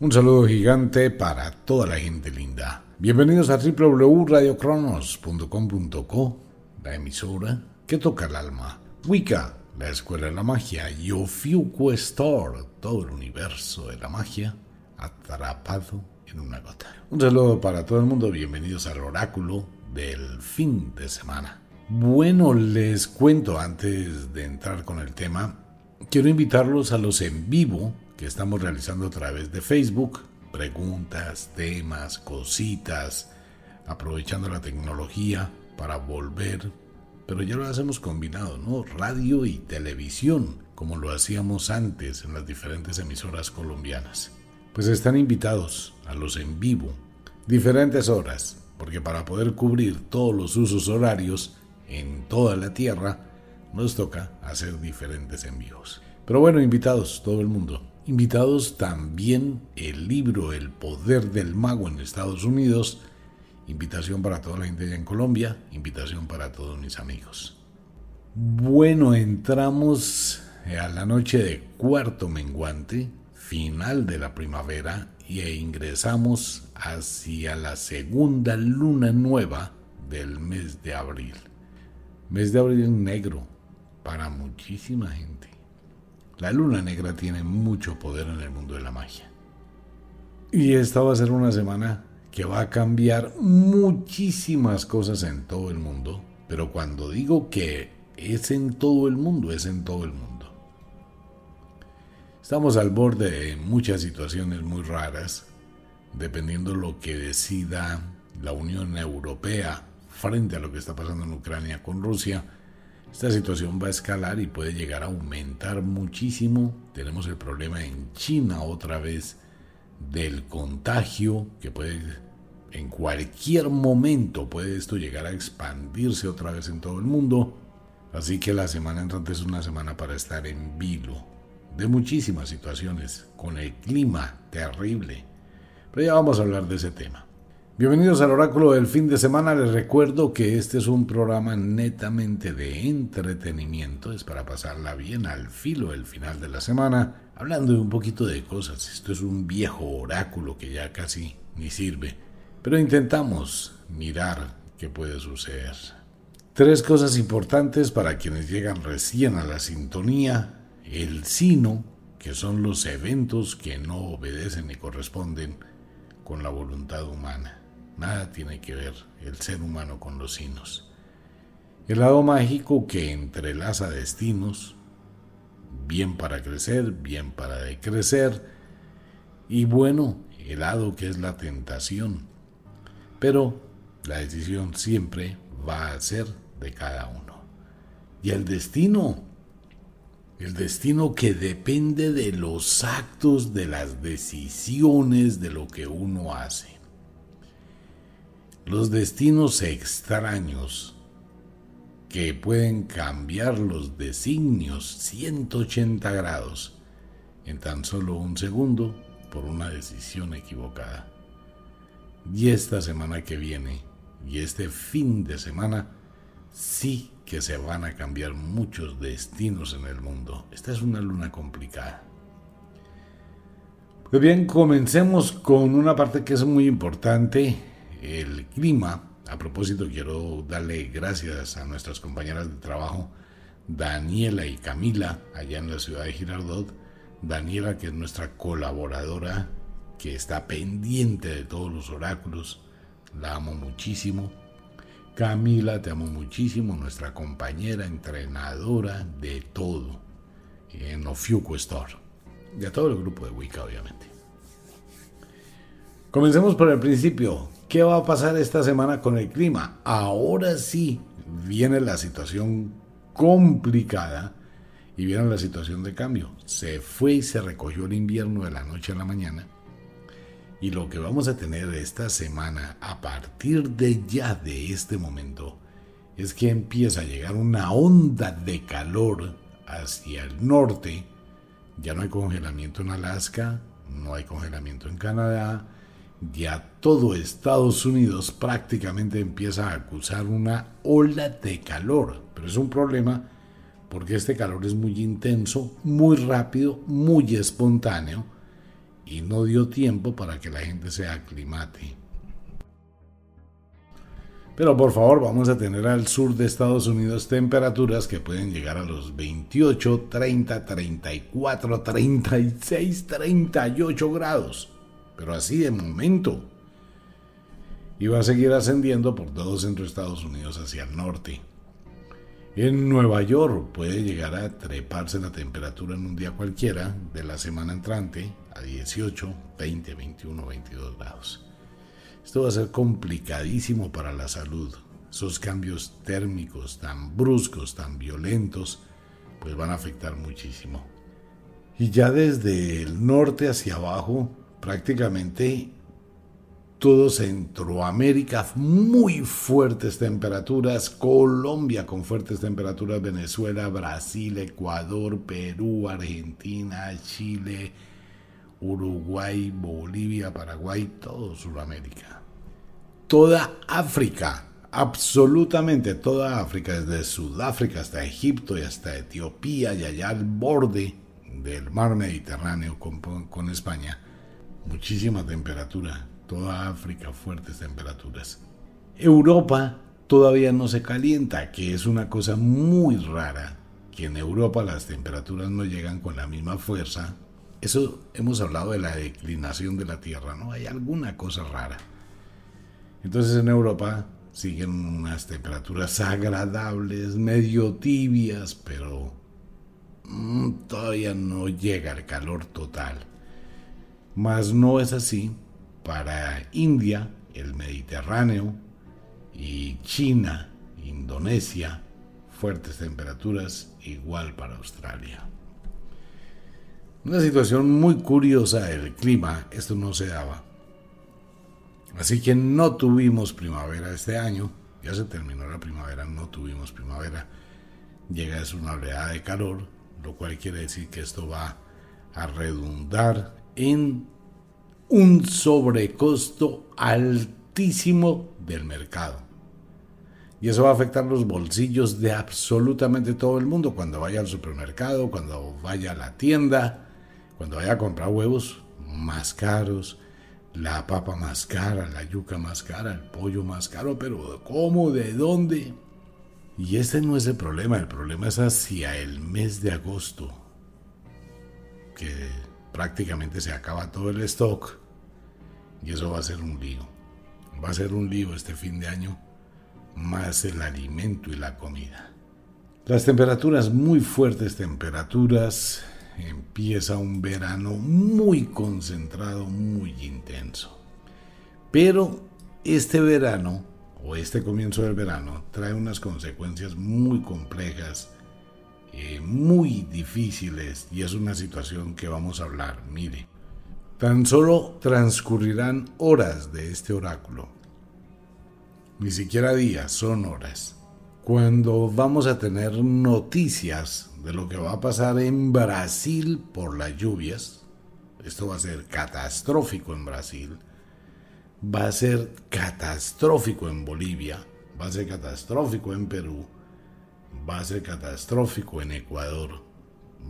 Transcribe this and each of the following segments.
Un saludo gigante para toda la gente linda. Bienvenidos a www.radiocronos.com.co, la emisora que toca el alma. Wicca, la escuela de la magia. Y Ofiuco Store, todo el universo de la magia atrapado en una gota. Un saludo para todo el mundo. Bienvenidos al oráculo del fin de semana. Bueno, les cuento antes de entrar con el tema, quiero invitarlos a los en vivo que estamos realizando a través de Facebook. Preguntas, temas, cositas, aprovechando la tecnología para volver, pero ya lo hacemos combinado, ¿no? Radio y televisión, como lo hacíamos antes en las diferentes emisoras colombianas. Pues están invitados a los en vivo, diferentes horas, porque para poder cubrir todos los usos horarios en toda la Tierra, nos toca hacer diferentes envíos. Pero bueno, invitados, todo el mundo. Invitados también el libro El Poder del Mago en Estados Unidos. Invitación para toda la gente allá en Colombia. Invitación para todos mis amigos. Bueno, entramos a la noche de cuarto menguante, final de la primavera, e ingresamos hacia la segunda luna nueva del mes de abril. Mes de abril negro para muchísima gente. La luna negra tiene mucho poder en el mundo de la magia. Y esta va a ser una semana que va a cambiar muchísimas cosas en todo el mundo. Pero cuando digo que es en todo el mundo, es en todo el mundo. Estamos al borde de muchas situaciones muy raras, dependiendo lo que decida la Unión Europea frente a lo que está pasando en Ucrania con Rusia esta situación va a escalar y puede llegar a aumentar muchísimo. Tenemos el problema en China otra vez del contagio que puede en cualquier momento puede esto llegar a expandirse otra vez en todo el mundo. Así que la semana entrante es una semana para estar en vilo de muchísimas situaciones con el clima terrible. Pero ya vamos a hablar de ese tema. Bienvenidos al oráculo del fin de semana. Les recuerdo que este es un programa netamente de entretenimiento. Es para pasarla bien al filo del final de la semana, hablando de un poquito de cosas. Esto es un viejo oráculo que ya casi ni sirve. Pero intentamos mirar qué puede suceder. Tres cosas importantes para quienes llegan recién a la sintonía. El sino, que son los eventos que no obedecen ni corresponden con la voluntad humana. Nada tiene que ver el ser humano con los sinos. El lado mágico que entrelaza destinos, bien para crecer, bien para decrecer, y bueno, el lado que es la tentación. Pero la decisión siempre va a ser de cada uno. Y el destino, el destino que depende de los actos, de las decisiones, de lo que uno hace. Los destinos extraños que pueden cambiar los designios 180 grados en tan solo un segundo por una decisión equivocada. Y esta semana que viene y este fin de semana sí que se van a cambiar muchos destinos en el mundo. Esta es una luna complicada. Pues bien, comencemos con una parte que es muy importante el clima. A propósito, quiero darle gracias a nuestras compañeras de trabajo, Daniela y Camila, allá en la ciudad de Girardot. Daniela, que es nuestra colaboradora, que está pendiente de todos los oráculos. La amo muchísimo. Camila, te amo muchísimo, nuestra compañera, entrenadora de todo en Ofiuco Store. Y a todo el grupo de Wicca, obviamente. Comencemos por el principio. ¿Qué va a pasar esta semana con el clima? Ahora sí viene la situación complicada y viene la situación de cambio. Se fue y se recogió el invierno de la noche a la mañana. Y lo que vamos a tener esta semana, a partir de ya de este momento, es que empieza a llegar una onda de calor hacia el norte. Ya no hay congelamiento en Alaska, no hay congelamiento en Canadá, ya todo Estados Unidos prácticamente empieza a acusar una ola de calor, pero es un problema porque este calor es muy intenso, muy rápido, muy espontáneo y no dio tiempo para que la gente se aclimate. Pero por favor, vamos a tener al sur de Estados Unidos temperaturas que pueden llegar a los 28, 30, 34, 36, 38 grados. Pero así de momento. Y va a seguir ascendiendo por todo centro de Estados Unidos hacia el norte. En Nueva York puede llegar a treparse la temperatura en un día cualquiera de la semana entrante a 18, 20, 21, 22 grados. Esto va a ser complicadísimo para la salud. Esos cambios térmicos tan bruscos, tan violentos, pues van a afectar muchísimo. Y ya desde el norte hacia abajo, prácticamente todo Centroamérica, muy fuertes temperaturas, Colombia con fuertes temperaturas, Venezuela, Brasil, Ecuador, Perú, Argentina, Chile, Uruguay, Bolivia, Paraguay, todo Sudamérica. Toda África, absolutamente toda África, desde Sudáfrica hasta Egipto y hasta Etiopía y allá al borde del mar Mediterráneo con, con España, muchísima temperatura. Toda África fuertes temperaturas. Europa todavía no se calienta, que es una cosa muy rara, que en Europa las temperaturas no llegan con la misma fuerza eso hemos hablado de la declinación de la Tierra, ¿no? Hay alguna cosa rara. Entonces en Europa siguen unas temperaturas agradables, medio tibias, pero mm, todavía no llega el calor total. Mas no es así para India, el Mediterráneo y China, Indonesia, fuertes temperaturas, igual para Australia. Una situación muy curiosa del clima, esto no se daba. Así que no tuvimos primavera este año, ya se terminó la primavera, no tuvimos primavera. Llega es una oleada de calor, lo cual quiere decir que esto va a redundar en un sobrecosto altísimo del mercado. Y eso va a afectar los bolsillos de absolutamente todo el mundo cuando vaya al supermercado, cuando vaya a la tienda, cuando vaya a comprar huevos más caros, la papa más cara, la yuca más cara, el pollo más caro, pero ¿cómo? ¿De dónde? Y este no es el problema, el problema es hacia el mes de agosto, que prácticamente se acaba todo el stock y eso va a ser un lío. Va a ser un lío este fin de año, más el alimento y la comida. Las temperaturas, muy fuertes temperaturas, empieza un verano muy concentrado, muy intenso. Pero este verano, o este comienzo del verano, trae unas consecuencias muy complejas, eh, muy difíciles, y es una situación que vamos a hablar. Mire, tan solo transcurrirán horas de este oráculo. Ni siquiera días, son horas. Cuando vamos a tener noticias de lo que va a pasar en Brasil por las lluvias. Esto va a ser catastrófico en Brasil. Va a ser catastrófico en Bolivia. Va a ser catastrófico en Perú. Va a ser catastrófico en Ecuador.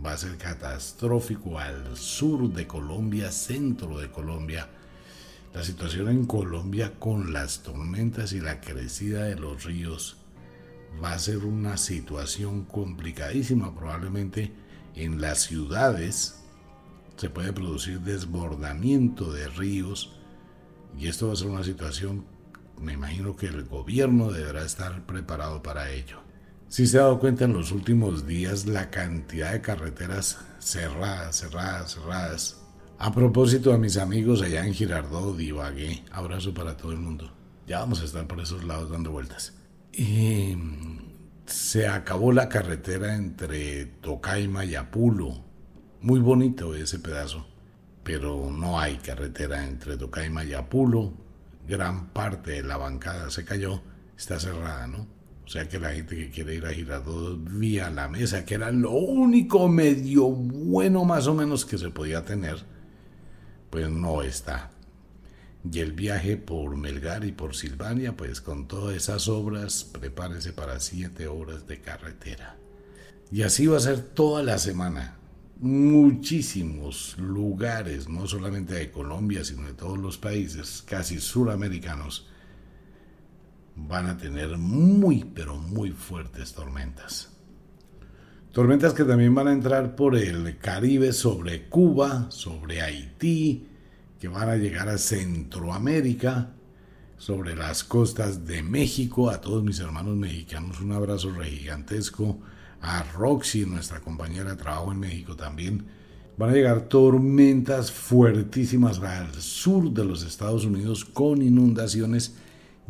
Va a ser catastrófico al sur de Colombia, centro de Colombia. La situación en Colombia con las tormentas y la crecida de los ríos va a ser una situación complicadísima. Probablemente en las ciudades se puede producir desbordamiento de ríos y esto va a ser una situación, me imagino que el gobierno deberá estar preparado para ello. Si se ha dado cuenta en los últimos días la cantidad de carreteras cerradas, cerradas, cerradas. A propósito a mis amigos allá en Girardot y Bagué, abrazo para todo el mundo. Ya vamos a estar por esos lados dando vueltas. Y se acabó la carretera entre Tocaima y Apulo. Muy bonito ese pedazo, pero no hay carretera entre Tocaima y Apulo. Gran parte de la bancada se cayó, está cerrada, ¿no? O sea que la gente que quiere ir a Girardot vía la mesa, que era lo único medio bueno más o menos que se podía tener, pues no está. Y el viaje por Melgar y por Silvania, pues con todas esas obras, prepárese para siete horas de carretera. Y así va a ser toda la semana. muchísimos lugares, no solamente de Colombia, sino de todos los países, casi suramericanos, van a tener muy, pero muy fuertes tormentas. Tormentas que también van a entrar por el Caribe sobre Cuba, sobre Haití, que van a llegar a Centroamérica, sobre las costas de México. A todos mis hermanos mexicanos un abrazo gigantesco. A Roxy, nuestra compañera de trabajo en México también. Van a llegar tormentas fuertísimas al sur de los Estados Unidos con inundaciones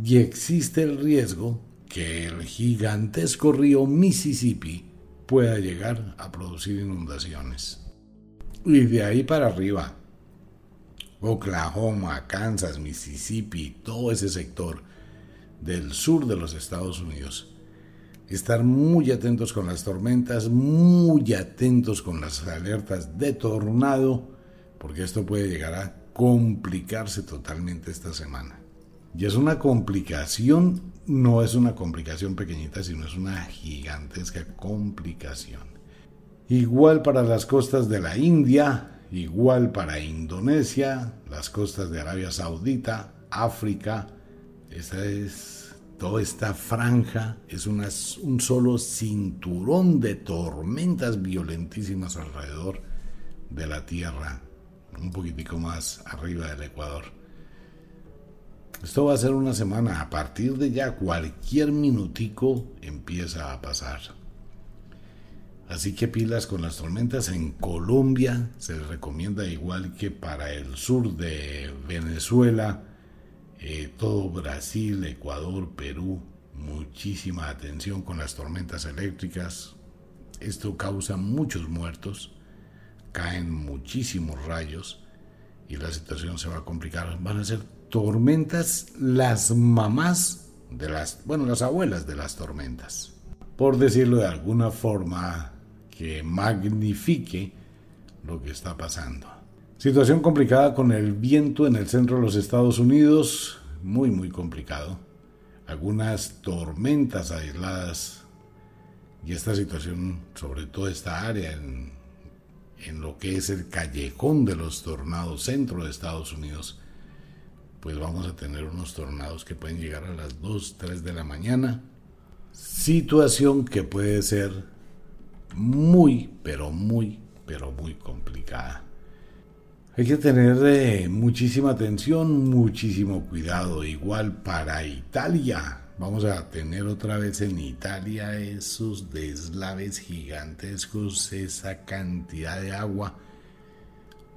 y existe el riesgo que el gigantesco río Mississippi pueda llegar a producir inundaciones. Y de ahí para arriba, Oklahoma, Kansas, Mississippi, todo ese sector del sur de los Estados Unidos. Estar muy atentos con las tormentas, muy atentos con las alertas de tornado, porque esto puede llegar a complicarse totalmente esta semana. Y es una complicación, no es una complicación pequeñita, sino es una gigantesca complicación. Igual para las costas de la India, igual para Indonesia, las costas de Arabia Saudita, África. Esta es toda esta franja, es un solo cinturón de tormentas violentísimas alrededor de la Tierra, un poquitico más arriba del Ecuador. Esto va a ser una semana, a partir de ya cualquier minutico empieza a pasar. Así que pilas con las tormentas en Colombia. Se les recomienda igual que para el sur de Venezuela, eh, todo Brasil, Ecuador, Perú. Muchísima atención con las tormentas eléctricas. Esto causa muchos muertos. Caen muchísimos rayos y la situación se va a complicar. Van a ser tormentas las mamás de las, bueno, las abuelas de las tormentas. Por decirlo de alguna forma, que magnifique lo que está pasando. Situación complicada con el viento en el centro de los Estados Unidos, muy muy complicado. Algunas tormentas aisladas y esta situación, sobre todo esta área en, lo que es el callejón de los tornados centro de Estados Unidos, pues vamos a tener unos tornados que pueden llegar a las 2, 3 de la mañana. Situación que puede ser muy, pero muy, pero muy complicada. Hay que tener eh, muchísima atención, muchísimo cuidado. Igual para Italia. Vamos a tener otra vez en Italia esos deslaves gigantescos, esa cantidad de agua.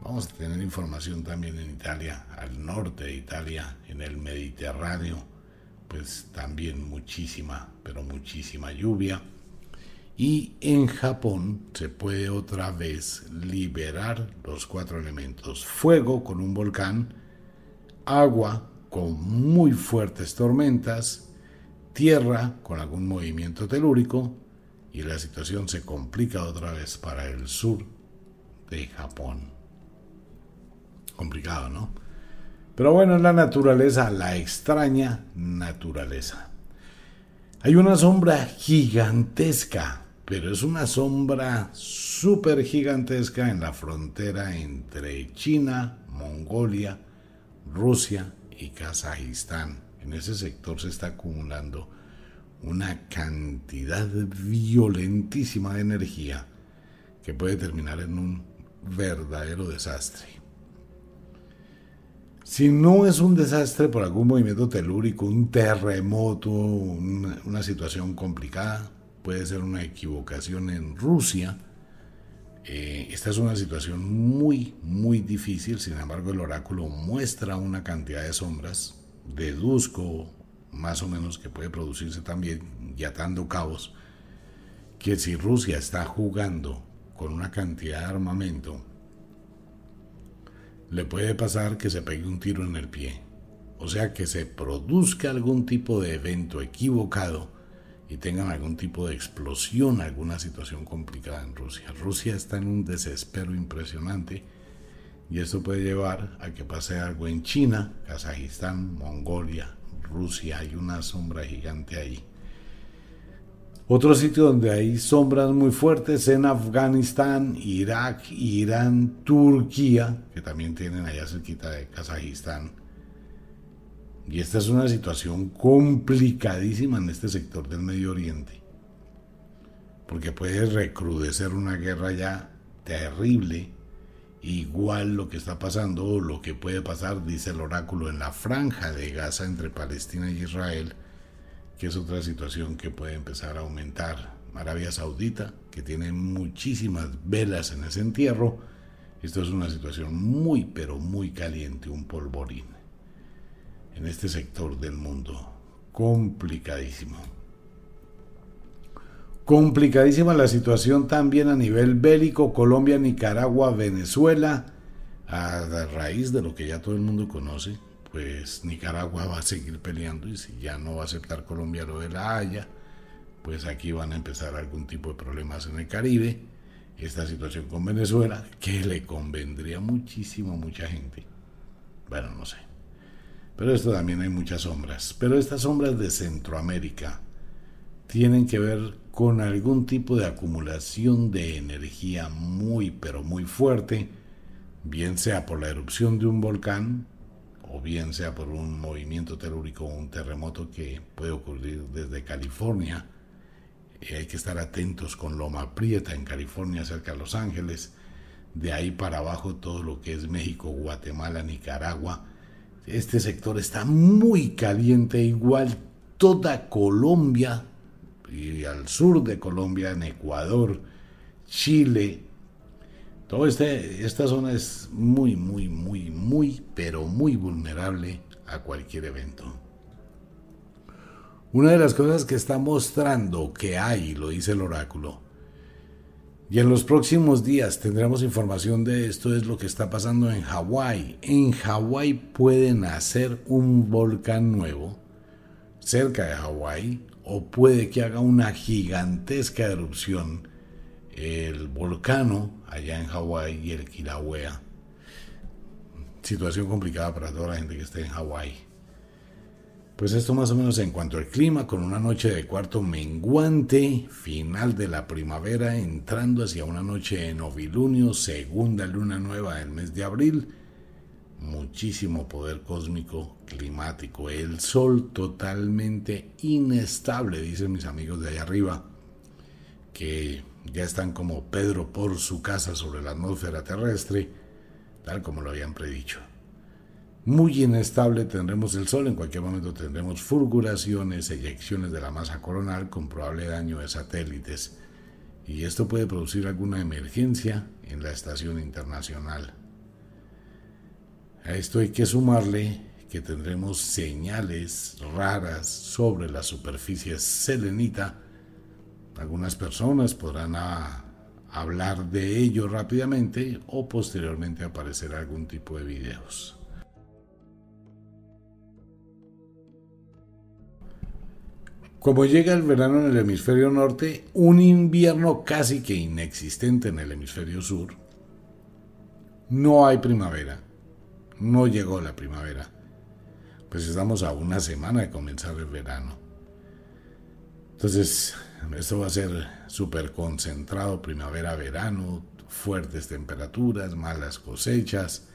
Vamos a tener información también en Italia, al norte de Italia, en el Mediterráneo. Pues también muchísima, pero muchísima lluvia. Y en Japón se puede otra vez liberar los cuatro elementos. Fuego con un volcán, agua con muy fuertes tormentas, tierra con algún movimiento telúrico y la situación se complica otra vez para el sur de Japón. Complicado, ¿no? Pero bueno, es la naturaleza, la extraña naturaleza. Hay una sombra gigantesca pero es una sombra súper gigantesca en la frontera entre China, Mongolia, Rusia y Kazajistán. En ese sector se está acumulando una cantidad violentísima de energía que puede terminar en un verdadero desastre. Si no es un desastre por algún movimiento telúrico, un terremoto, una, situación complicada, puede ser una equivocación en Rusia. Eh, esta es una situación muy, muy difícil, sin embargo el oráculo muestra una cantidad de sombras, deduzco más o menos que puede producirse también, y atando cabos, que si Rusia está jugando con una cantidad de armamento, le puede pasar que se pegue un tiro en el pie, o sea que se produzca algún tipo de evento equivocado y tengan algún tipo de explosión, alguna situación complicada en Rusia. Rusia está en un desespero impresionante y esto puede llevar a que pase algo en China, Kazajistán, Mongolia, Rusia. Hay una sombra gigante ahí. Otro sitio donde hay sombras muy fuertes en Afganistán, Irak, Irán, Turquía, que también tienen allá cerquita de Kazajistán. Y esta es una situación complicadísima en este sector del Medio Oriente. Porque puede recrudecer una guerra ya terrible, igual lo que está pasando o lo que puede pasar, dice el oráculo, en la franja de Gaza entre Palestina y Israel que es otra situación que puede empezar a aumentar. Arabia Saudita, que tiene muchísimas velas en ese entierro, esto es una situación muy, pero muy caliente, un polvorín. En este sector del mundo, complicadísimo. Complicadísima la situación también a nivel bélico, Colombia, Nicaragua, Venezuela, a raíz de lo que ya todo el mundo conoce, pues Nicaragua va a seguir peleando y si ya no va a aceptar Colombia lo de la Haya, pues aquí van a empezar algún tipo de problemas en el Caribe. Esta situación con Venezuela, que le convendría muchísimo a mucha gente. Bueno, no sé. Pero esto también hay muchas sombras. Pero estas sombras de Centroamérica tienen que ver con algún tipo de acumulación de energía muy, pero muy fuerte, bien sea por la erupción de un volcán, o bien sea por un movimiento telúrico o un terremoto que puede ocurrir desde California. Hay que estar atentos con Loma Prieta en California, cerca de Los Ángeles. De ahí para abajo todo lo que es México, Guatemala, Nicaragua. Este sector está muy caliente, igual toda Colombia y al sur de Colombia, en Ecuador, Chile, Toda este, esta zona es muy, muy, muy, muy, pero muy vulnerable a cualquier evento. Una de las cosas que está mostrando que hay, lo dice el oráculo, y en los próximos días tendremos información de esto, es lo que está pasando en Hawái. En Hawái puede nacer un volcán nuevo cerca de Hawái o puede que haga una gigantesca erupción el volcano allá en Hawái y el Kilauea. Situación complicada para toda la gente que esté en Hawái. Pues esto más o menos en cuanto al clima, con una noche de cuarto menguante, final de la primavera, entrando hacia una noche de novilunio, segunda luna nueva del mes de abril, muchísimo poder cósmico, climático, el sol totalmente inestable, dicen mis amigos de allá arriba, que ya están como Pedro por su casa sobre la atmósfera terrestre, tal como lo habían predicho. Muy inestable tendremos el Sol, en cualquier momento tendremos fulguraciones, eyecciones de la masa coronal con probable daño de satélites, y esto puede producir alguna emergencia en la estación internacional. A esto hay que sumarle que tendremos señales raras sobre la superficie selenita algunas personas podrán ah, hablar de ello rápidamente o posteriormente aparecer algún tipo de videos. Como llega el verano en el hemisferio norte, un invierno casi que inexistente en el hemisferio sur, no hay primavera, no llegó la primavera, pues estamos a una semana de comenzar el verano. Entonces, esto va a ser súper concentrado, primavera, verano, fuertes temperaturas, malas cosechas,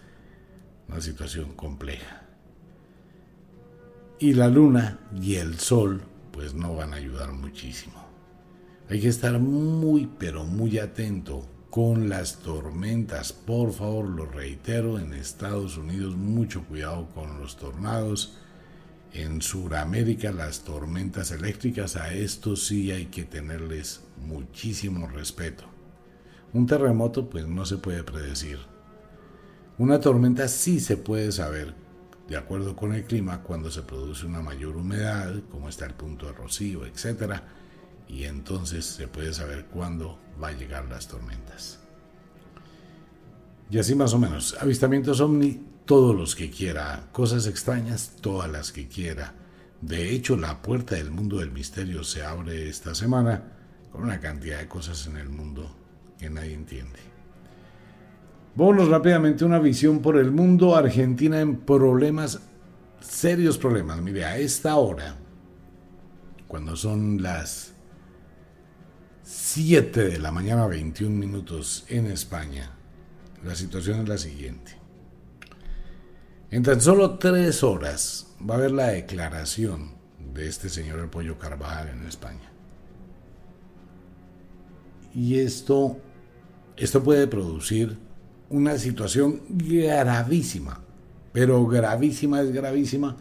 una situación compleja. Y la luna y el sol pues no van a ayudar muchísimo. Hay que estar muy pero muy atento con las tormentas. Por favor, lo reitero, en Estados Unidos mucho cuidado con los tornados en Sudamérica las tormentas eléctricas, a esto sí hay que tenerles muchísimo respeto. Un terremoto pues no se puede predecir. Una tormenta sí se puede saber, de acuerdo con el clima, cuando se produce una mayor humedad, como está el punto de rocío, etc. Y entonces se puede saber cuándo va a llegar las tormentas. Y así más o menos. Avistamientos ovni todos los que quiera, cosas extrañas, todas las que quiera. De hecho, la puerta del mundo del misterio se abre esta semana con una cantidad de cosas en el mundo que nadie entiende. Vámonos rápidamente una visión por el mundo. Argentina en problemas, serios problemas. Mire, a esta hora, cuando son las 7 de la mañana, 21 minutos en España. La situación es la siguiente. En tan solo tres horas va a haber la declaración de este señor el pollo Carvajal en España. Y esto, esto puede producir una situación gravísima, pero gravísima es gravísima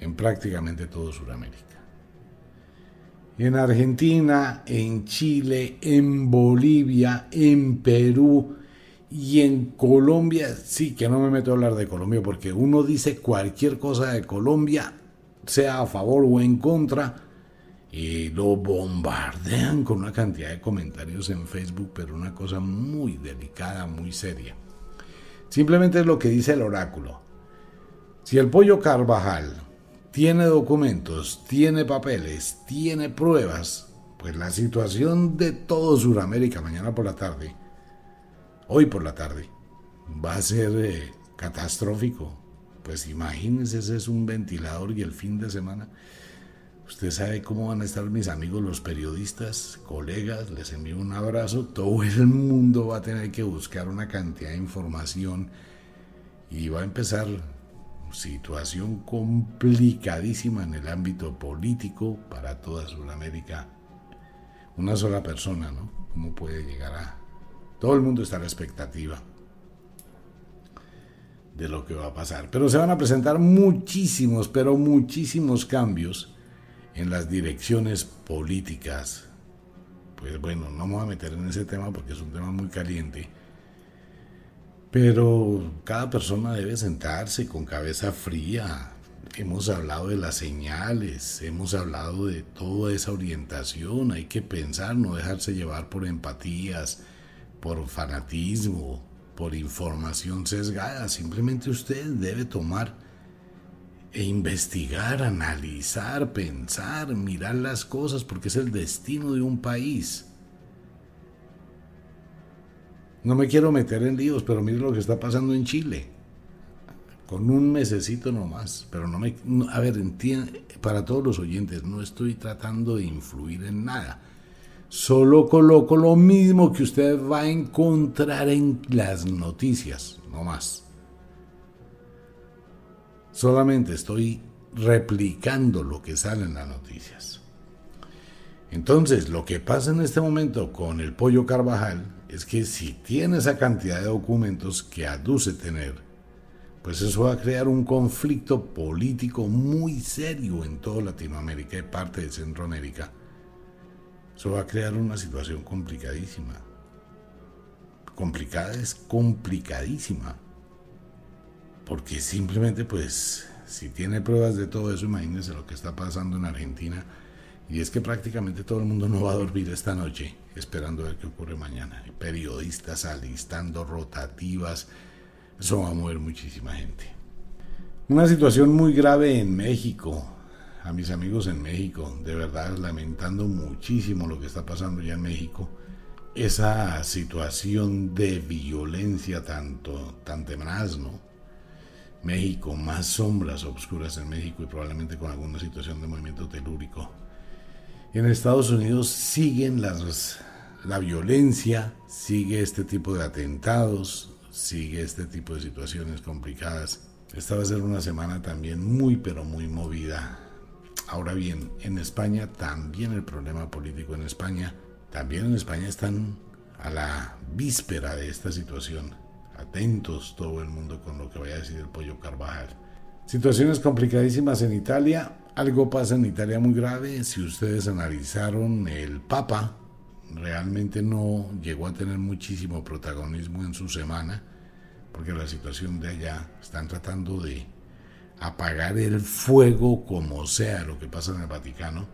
en prácticamente todo Sudamérica en Argentina, en Chile, en Bolivia, en Perú y en Colombia. Sí, que no me meto a hablar de Colombia porque uno dice cualquier cosa de Colombia, sea a favor o en contra, y lo bombardean con una cantidad de comentarios en Facebook, pero una cosa muy delicada, muy seria. Simplemente es lo que dice el oráculo. Si el pollo Carvajal tiene documentos, tiene papeles, tiene pruebas, pues la situación de todo Sudamérica mañana por la tarde, hoy por la tarde, va a ser eh, catastrófico. Pues imagínense, ese es un ventilador y el fin de semana. Usted sabe cómo van a estar mis amigos los periodistas, colegas, les envío un abrazo. Todo el mundo va a tener que buscar una cantidad de información y va a empezar situación complicadísima en el ámbito político para toda Sudamérica. Una sola persona, ¿no? ¿Cómo puede llegar a...? Todo el mundo está a la expectativa de lo que va a pasar. Pero se van a presentar muchísimos, pero muchísimos cambios en las direcciones políticas. Pues bueno, no me voy a meter en ese tema porque es un tema muy caliente pero cada persona debe sentarse con cabeza fría. Hemos hablado de las señales, hemos hablado de toda esa orientación. Hay que pensar, no dejarse llevar por empatías, por fanatismo, por información sesgada. Simplemente usted debe tomar e investigar, analizar, pensar, mirar las cosas, porque es el destino de un país. No me quiero meter en líos, pero mire lo que está pasando en Chile. Con un mesecito nomás. Pero no me. a ver, entiende, para todos los oyentes, no estoy tratando de influir en nada. Solo coloco lo mismo que usted va a encontrar en las noticias, no más. Solamente estoy replicando lo que sale en las noticias. Entonces, lo que pasa en este momento con el pollo Carvajal es que si tiene esa cantidad de documentos que aduce tener, pues eso va a crear un conflicto político muy serio en toda Latinoamérica y parte de Centroamérica. Eso va a crear una situación complicadísima. Complicada es complicadísima. Porque simplemente pues si tiene pruebas de todo eso, imagínense lo que está pasando en Argentina y es que prácticamente todo el mundo no va a dormir esta noche esperando a ver qué ocurre mañana. periodistas alistando rotativas. Eso va a mover muchísima gente. Una situación muy grave en México. A mis amigos en México, de verdad lamentando muchísimo lo que está pasando ya en México. Esa situación de violencia tanto, tan tenaz, ¿no? México, más sombras oscuras en México y probablemente con alguna situación de movimiento telúrico en Estados Unidos siguen las, la violencia, sigue este tipo de atentados, sigue este tipo de situaciones complicadas. Esta va a ser una semana también muy pero muy movida. Ahora bien, en España también el problema político en España, también en España están a la víspera de esta situación. Atentos todo el mundo con lo que vaya a decir el pollo Carvajal. Situaciones complicadísimas en Italia. Algo pasa en Italia muy grave. Si ustedes analizaron, el Papa realmente no llegó a tener muchísimo protagonismo en su semana, porque la situación de allá están tratando de apagar el fuego como sea lo que pasa en el Vaticano.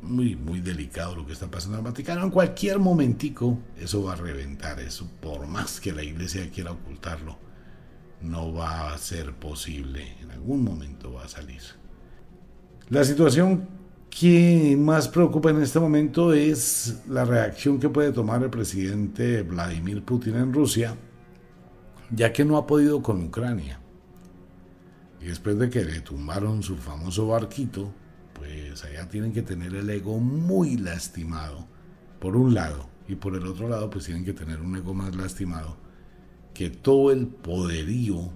Muy, muy delicado lo que está pasando en el Vaticano. En cualquier momentico eso va a reventar eso, por más que la iglesia quiera ocultarlo no va a ser posible. En algún momento va a salir. La situación que más preocupa en este momento es la reacción que puede tomar el presidente Vladimir Putin en Rusia, ya que no ha podido con Ucrania. Y después de que le tumbaron su famoso barquito, pues allá tienen que tener el ego muy lastimado por un lado, y por el otro lado, pues tienen que tener un ego más lastimado, que todo el poderío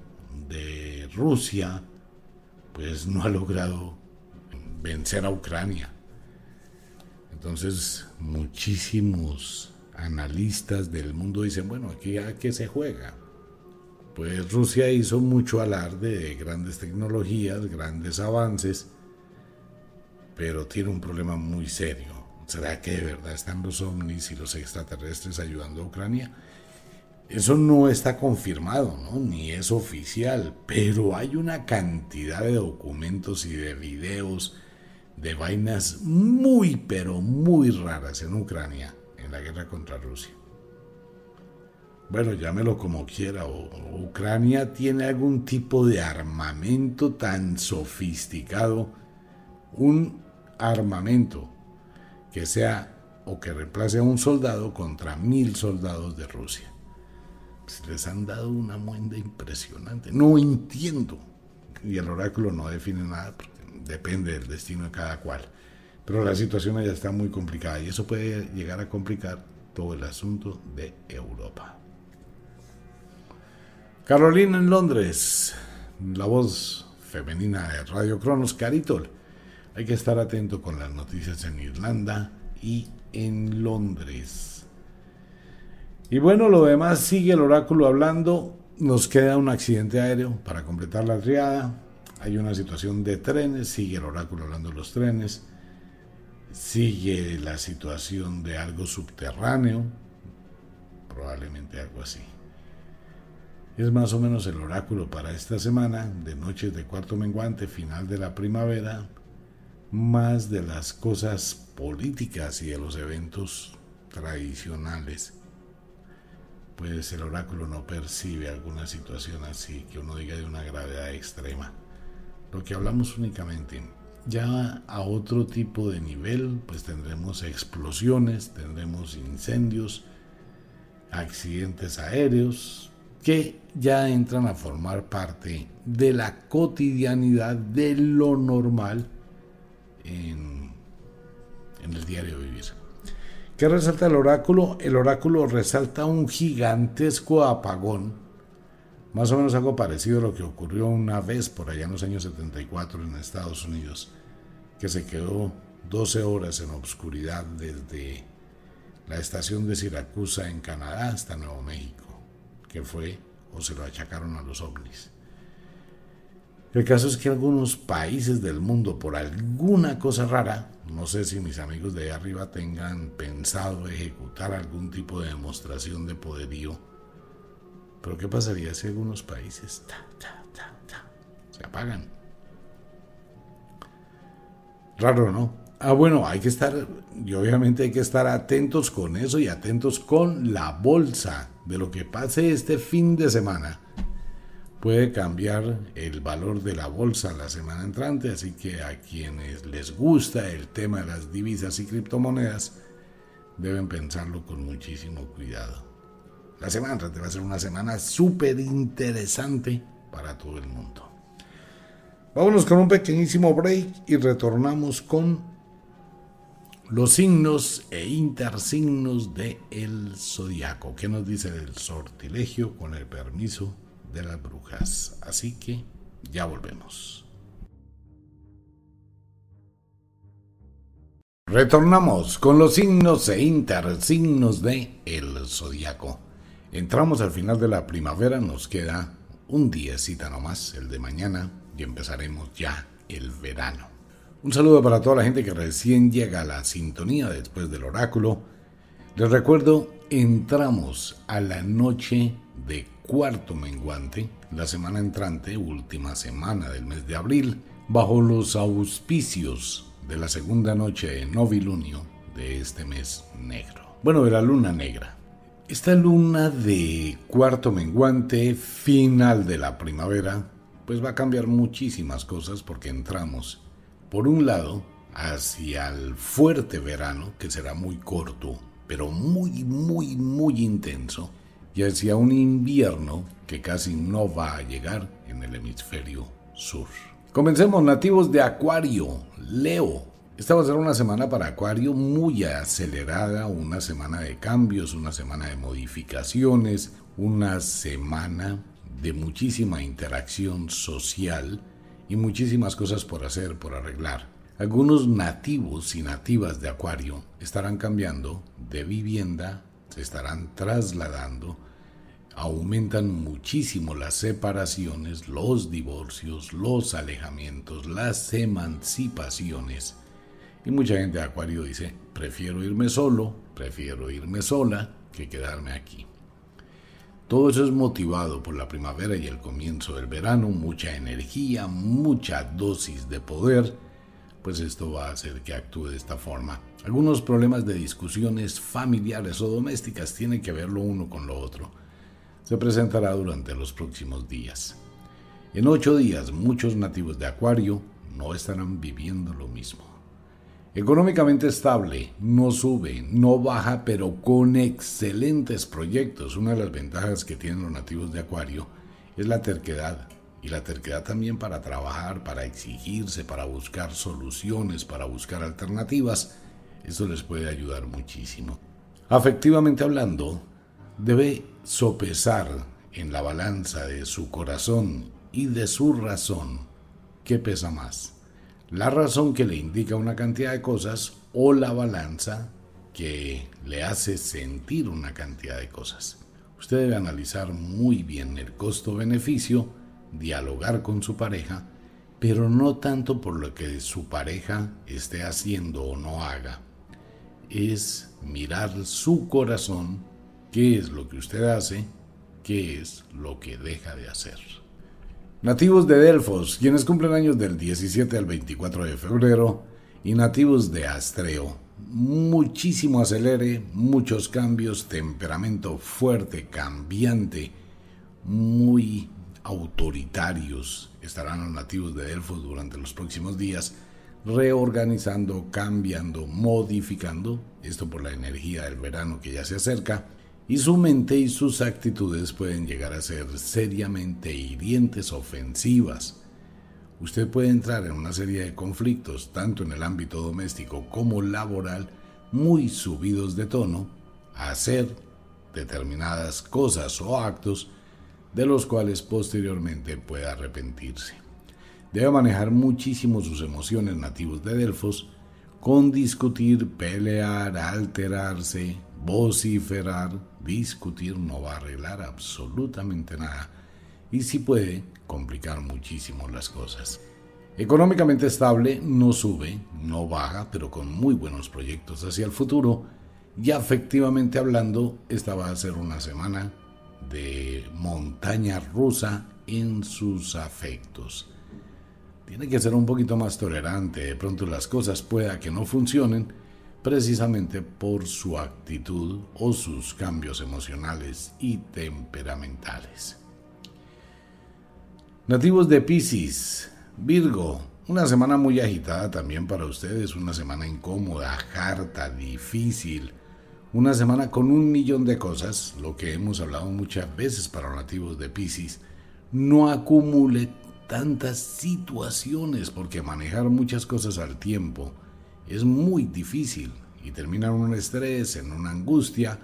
de Rusia, pues no ha logrado vencer a Ucrania. Entonces, muchísimos analistas del mundo dicen, bueno, aquí a qué se juega. Pues Rusia hizo mucho alarde de grandes tecnologías, grandes avances, pero tiene un problema muy serio. ¿Será que de verdad están los ovnis y los extraterrestres ayudando a Ucrania? Eso no está confirmado, ¿no? ni es oficial, pero hay una cantidad de documentos y de videos de vainas muy, pero muy raras en Ucrania, en la guerra contra Rusia. Bueno, llámelo como quiera, Ucrania tiene algún tipo de armamento tan sofisticado, un armamento que sea o que reemplace a un soldado contra mil soldados de Rusia. Pues, les han dado una muenda impresionante. No entiendo. Y el oráculo no define nada, depende del destino de cada cual. Pero la situación ya está muy complicada y eso puede llegar a complicar todo el asunto de Europa. Carolina en Londres, la voz femenina de Radio Cronos, Caritol. Hay que estar atento con las noticias en Irlanda y en Londres. Y bueno, lo demás sigue el oráculo hablando. Nos queda un accidente aéreo para completar la triada. Hay una situación de trenes, sigue el oráculo hablando de los trenes. Sigue la situación de algo subterráneo, probablemente algo así. Es más o menos el oráculo para esta semana, de noches de cuarto menguante, final de la primavera, más de las cosas políticas y de los eventos tradicionales pues el oráculo no percibe alguna situación así que uno diga de una gravedad extrema. Lo que hablamos únicamente, ya a otro tipo de nivel, pues tendremos explosiones, tendremos incendios, accidentes aéreos, que ya entran a formar parte de la cotidianidad de lo normal en, el diario vivir. ¿Qué resalta el oráculo? El oráculo resalta un gigantesco apagón, más o menos algo parecido a lo que ocurrió una vez por allá en los años 74 en Estados Unidos, que se quedó 12 horas en obscuridad desde la estación de Siracusa en Canadá hasta Nuevo México, fue o se lo achacaron a los ovnis. El caso es que algunos países del mundo, por alguna cosa rara, no sé si mis amigos de ahí arriba tengan pensado ejecutar algún tipo de demostración de poderío, pero ¿qué pasaría si algunos países se apagan? Raro, ¿no? Ah, bueno, hay que estar, y obviamente hay que estar atentos con eso y atentos con la bolsa de lo que pase este fin de semana puede cambiar el valor de la bolsa la semana entrante, así que a quienes les gusta el tema de las divisas y criptomonedas deben pensarlo con muchísimo cuidado. La semana entrante va a ser una semana súper interesante para todo el mundo. Vámonos con un pequeñísimo break y retornamos con los signos e intersignos del el zodiaco. ¿Qué nos dice del sortilegio con el permiso de las brujas. Así que ya volvemos. Retornamos con los signos e intersignos de el zodiaco. Entramos al final de la primavera, nos queda un diecita nomás, el de mañana, y empezaremos ya el verano. Un saludo para toda la gente que recién llega a la sintonía después del oráculo. Les recuerdo, entramos a la noche de cuarto menguante, la semana entrante, última semana del mes de abril, bajo los auspicios de la segunda noche de novilunio de este mes negro. Bueno, de la luna negra. Esta luna de cuarto menguante, final de la primavera, pues va a cambiar muchísimas cosas porque entramos, por un lado, hacia el fuerte verano, que será muy corto, pero muy, muy, muy intenso, y hacia un invierno que casi no va a llegar en el hemisferio sur. Comencemos nativos de Acuario, Leo, Esta va a ser una semana para Acuario muy acelerada, una semana de cambios, una semana de modificaciones, una semana de muchísima interacción social y muchísimas cosas por hacer, por arreglar. Algunos nativos y nativas de Acuario estarán cambiando de vivienda, se estarán trasladando, aumentan muchísimo las separaciones, los divorcios, los alejamientos, las emancipaciones y mucha gente de Acuario dice, prefiero irme solo, prefiero irme sola que quedarme aquí. Todo eso es motivado por la primavera y el comienzo del verano, mucha energía, mucha dosis de poder, pues esto va a hacer que actúe de esta forma. Algunos problemas de discusiones familiares o domésticas tienen que ver lo uno con lo otro. Se presentará durante los próximos días. En ocho días muchos nativos de Acuario no estarán viviendo lo mismo. Económicamente estable, no sube, no baja, pero con excelentes proyectos. Una de las ventajas que tienen los nativos de Acuario es la terquedad. Y la terquedad también para trabajar, para exigirse, para buscar soluciones, para buscar alternativas. Eso les puede ayudar muchísimo. Afectivamente hablando, debe sopesar en la balanza de su corazón y de su razón qué pesa más la razón que le indica una cantidad de cosas o la balanza que le hace sentir una cantidad de cosas. Usted debe analizar muy bien el costo-beneficio, dialogar con su pareja, pero no tanto por lo que su pareja esté haciendo o no haga. Es mirar su corazón, qué es lo que usted hace, qué es lo que deja de hacer. Nativos de Delfos, quienes cumplen años del 17 al 24 de febrero, y nativos de Astreo. Muchísimo acelere, muchos cambios, temperamento fuerte, cambiante, muy autoritarios. Estarán los nativos de Delfos durante los próximos días, reorganizando, cambiando, modificando, esto por la energía del verano que ya se acerca, y su mente y sus actitudes pueden llegar a ser seriamente hirientes, ofensivas. Usted puede entrar en una serie de conflictos, tanto en el ámbito doméstico como laboral, muy subidos de tono, a hacer determinadas cosas o actos de los cuales posteriormente pueda arrepentirse. Debe manejar muchísimo sus emociones nativos de Delfos, con discutir, pelear, alterarse, vociferar, discutir no va a arreglar absolutamente nada y si puede complicar muchísimo las cosas. Económicamente estable, no sube, no baja, pero con muy buenos proyectos hacia el futuro. Y afectivamente hablando, esta va a ser una semana de montaña rusa en sus afectos. Tiene que ser un poquito más tolerante, de pronto las cosas pueda que no funcionen, precisamente por su actitud o sus cambios emocionales y temperamentales. Nativos de Pisces, Virgo, una semana muy agitada también para ustedes, una semana incómoda, harta, difícil, una semana con un millón de cosas, lo que hemos hablado muchas veces para los nativos de Pisces, no acumule tantas situaciones porque manejar muchas cosas al tiempo es muy difícil y termina en un estrés, en una angustia,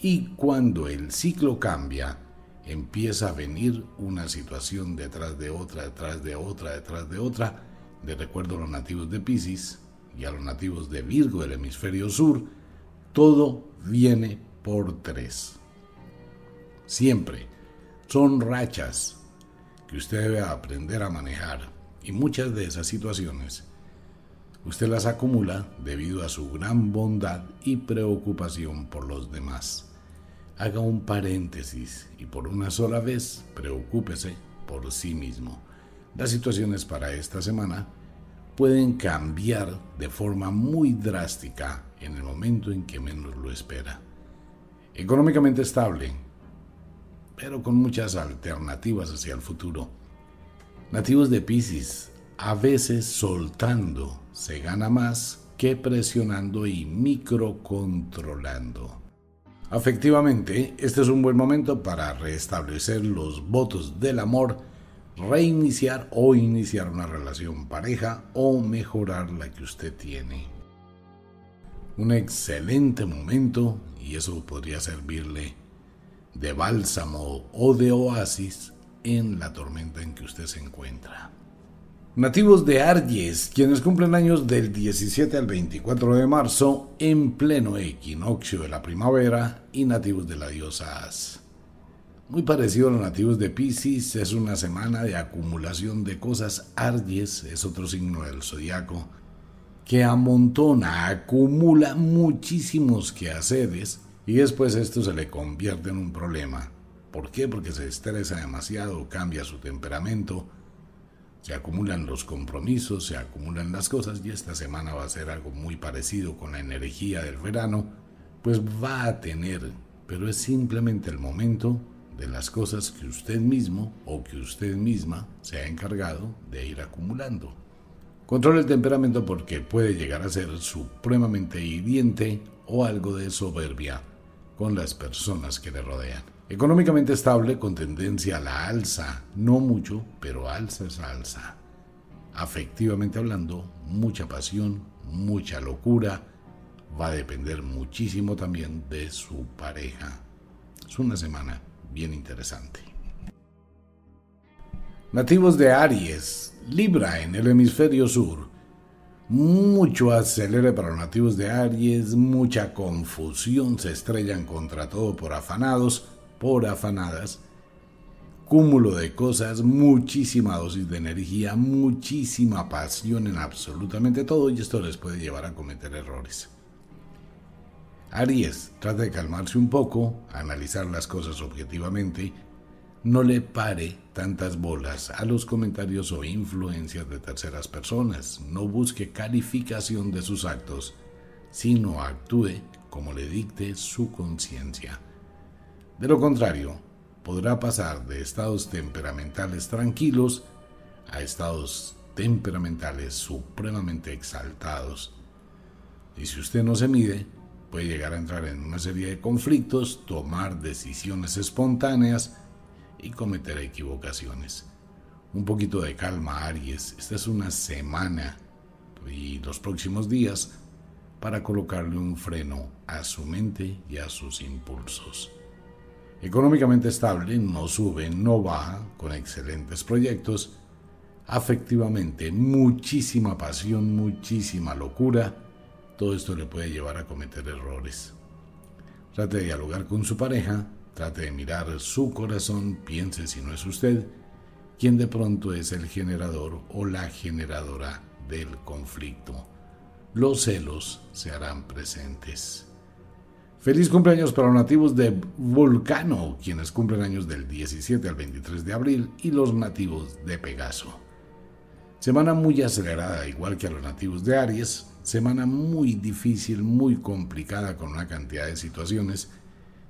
y cuando el ciclo cambia, empieza a venir una situación detrás de otra, detrás de otra, detrás de otra. De recuerdo a los nativos de Pisces y a los nativos de Virgo del hemisferio sur, todo viene por tres. Siempre son rachas que usted debe aprender a manejar y muchas de esas situaciones usted las acumula debido a su gran bondad y preocupación por los demás. Haga un paréntesis y por una sola vez preocúpese por sí mismo. Las situaciones para esta semana pueden cambiar de forma muy drástica en el momento en que menos lo espera. Económicamente estable, pero con muchas alternativas hacia el futuro. Nativos de Pisces, a veces soltando se gana más que presionando y microcontrolando. Afectivamente, este es un buen momento para restablecer los votos del amor, reiniciar o iniciar una relación pareja o mejorar la que usted tiene. Un excelente momento y eso podría servirle de bálsamo o de oasis en la tormenta en que usted se encuentra. Nativos de Aries, quienes cumplen años del 17 al 24 de marzo en pleno equinoccio de la primavera y nativos de la diosa As. Muy parecido a los nativos de Pisces, es una semana de acumulación de cosas. Aries es otro signo del zodiaco que amontona, acumula muchísimos quehaceres y después esto se le convierte en un problema. ¿Por qué? Porque se estresa demasiado, cambia su temperamento, se acumulan los compromisos, se acumulan las cosas y esta semana va a ser algo muy parecido con la energía del verano, pues va a tener, pero es simplemente el momento de las cosas que usted mismo o que usted misma se ha encargado de ir acumulando. Controle el temperamento porque puede llegar a ser supremamente hiriente o algo de soberbia con las personas que le rodean. Económicamente estable con tendencia a la alza, no mucho, pero alza es alza. Afectivamente hablando, mucha pasión, mucha locura, va a depender muchísimo también de su pareja. Es una semana bien interesante. Nativos de Aries, Libra en el hemisferio sur. Mucho acelere para los nativos de Aries, mucha confusión, se estrellan contra todo por afanados, por afanadas. Cúmulo de cosas, muchísima dosis de energía, muchísima pasión en absolutamente todo y esto les puede llevar a cometer errores. Aries, trata de calmarse un poco, analizar las cosas objetivamente, no le pare tantas bolas a los comentarios o influencias de terceras personas, no busque calificación de sus actos, sino actúe como le dicte su conciencia. De lo contrario, podrá pasar de estados temperamentales tranquilos a estados temperamentales supremamente exaltados. Y si usted no se mide, puede llegar a entrar en una serie de conflictos, tomar decisiones espontáneas y cometer equivocaciones. Un poquito de calma, Aries. Esta es una semana y los próximos días para colocarle un freno a su mente y a sus impulsos. Económicamente estable, no sube, no baja, con excelentes proyectos. Afectivamente, muchísima pasión, muchísima locura todo esto le puede llevar a cometer errores. Trate de dialogar con su pareja, trate de mirar su corazón, piense si no es usted quien de pronto es el generador o la generadora del conflicto. Los celos se harán presentes. Feliz cumpleaños para los nativos de Vulcano, quienes cumplen años del 17 al 23 de abril, y los nativos de Pegaso. Semana muy acelerada, igual que a los nativos de Aries, semana muy difícil, muy complicada con una cantidad de situaciones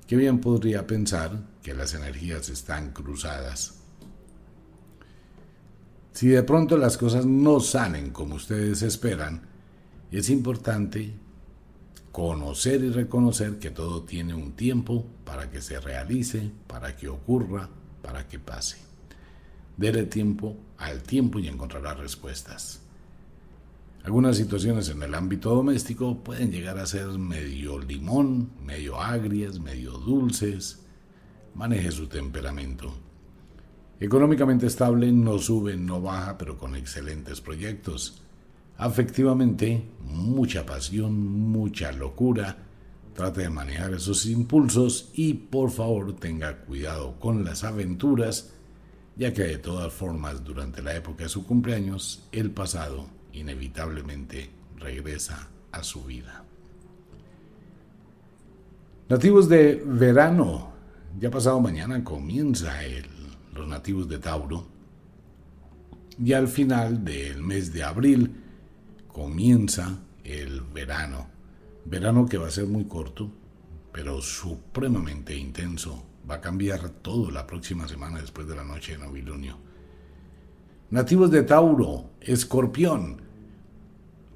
que bien podría pensar que las energías están cruzadas. Si de pronto las cosas no salen como ustedes esperan, es importante conocer y reconocer que todo tiene un tiempo para que se realice, para que ocurra, para que pase. Dele tiempo al tiempo y encontrará respuestas. Algunas situaciones en el ámbito doméstico pueden llegar a ser medio limón, medio agrias, medio dulces. Maneje su temperamento. Económicamente estable, no sube, no baja, pero con excelentes proyectos. Afectivamente, mucha pasión, mucha locura. Trate de manejar esos impulsos y por favor tenga cuidado con las aventuras, ya que de todas formas durante la época de su cumpleaños, el pasado inevitablemente regresa a su vida. Nativos de verano, ya pasado mañana comienza el, los nativos de Tauro y al final del mes de abril comienza el verano. Verano que va a ser muy corto, pero supremamente intenso. Va a cambiar todo la próxima semana después de la noche de novilunio. Nativos de Tauro, Escorpión,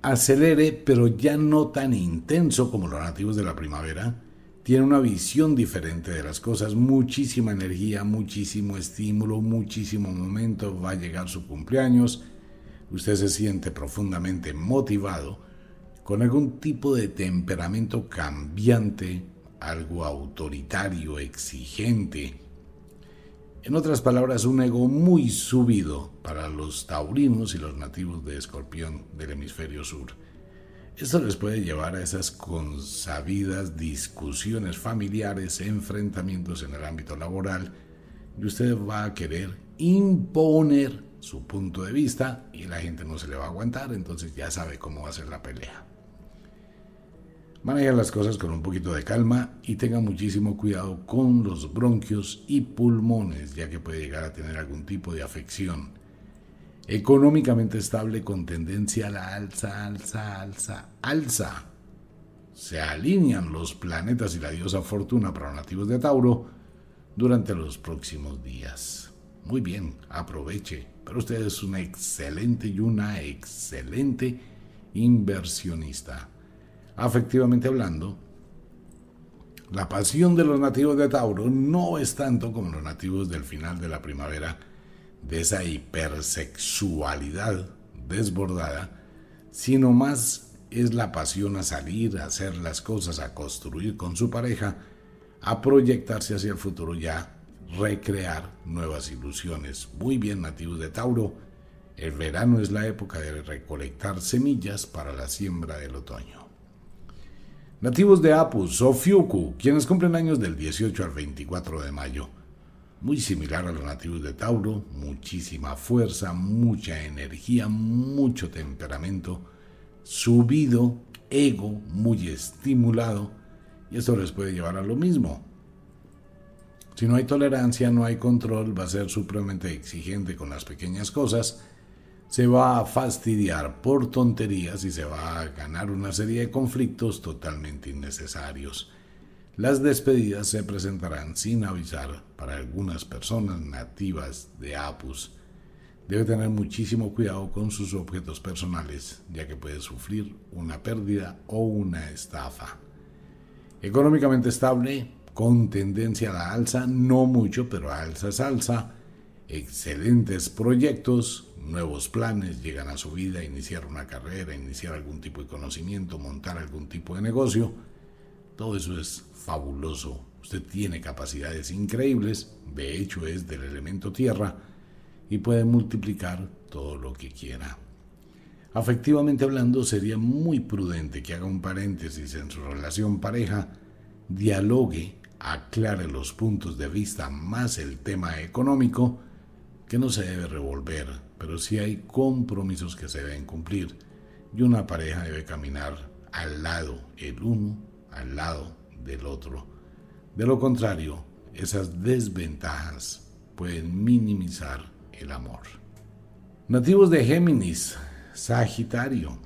acelere, pero ya no tan intenso como los nativos de la primavera. tiene una visión diferente de las cosas, muchísima energía, muchísimo estímulo, muchísimo momento, va a llegar su cumpleaños, usted se siente profundamente motivado, con algún tipo de temperamento cambiante, algo autoritario, exigente. En otras palabras, un ego muy subido para los taurinos y los nativos de Escorpión del hemisferio sur. Esto les puede llevar a esas consabidas discusiones familiares, enfrentamientos en el ámbito laboral, y usted va a querer imponer su punto de vista y la gente no se le va a aguantar, entonces ya sabe cómo va a ser la pelea. Maneja las cosas con un poquito de calma y tenga muchísimo cuidado con los bronquios y pulmones, ya que puede llegar a tener algún tipo de afección. Económicamente estable con tendencia a la alza, alza, alza, alza. Se alinean los planetas y la diosa fortuna para nativos de Tauro durante los próximos días. Muy bien, aproveche, pero usted es una excelente y una excelente inversionista afectivamente hablando, la pasión de los nativos de Tauro no es tanto como los nativos del final de la primavera, de esa hipersexualidad desbordada, sino más es la pasión a salir, a hacer las cosas, a construir con su pareja, a proyectarse hacia el futuro ya, recrear nuevas ilusiones. Muy bien, nativos de Tauro, el verano es la época de recolectar semillas para la siembra del otoño. Nativos de Apus o Fiuku, quienes cumplen años del 18 al 24 de mayo. Muy similar a los nativos de Tauro, muchísima fuerza, mucha energía, mucho temperamento, subido, ego muy estimulado, y esto les puede llevar a lo mismo. Si no hay tolerancia, no hay control, va a ser supremamente exigente con las pequeñas cosas se va a fastidiar por tonterías y se va a ganar una serie de conflictos totalmente innecesarios. Las despedidas se presentarán sin avisar para algunas personas nativas de Apus. Debe tener muchísimo cuidado con sus objetos personales, ya que puede sufrir una pérdida o una estafa. Económicamente estable, con tendencia a la alza, no mucho, pero alza es alza. Excelentes proyectos, nuevos planes, llegan a su vida, iniciar una carrera, iniciar algún tipo de conocimiento, montar algún tipo de negocio. Todo eso es fabuloso. Usted tiene capacidades increíbles, de hecho es del elemento tierra, y puede multiplicar todo lo que quiera. Afectivamente hablando, sería muy prudente que haga un paréntesis en su relación pareja, dialogue, aclare los puntos de vista más el tema económico, que no se debe revolver, pero sí hay compromisos que se deben cumplir y una pareja debe caminar al lado, el uno al lado del otro. De lo contrario, esas desventajas pueden minimizar el amor. Nativos de Géminis, Sagitario.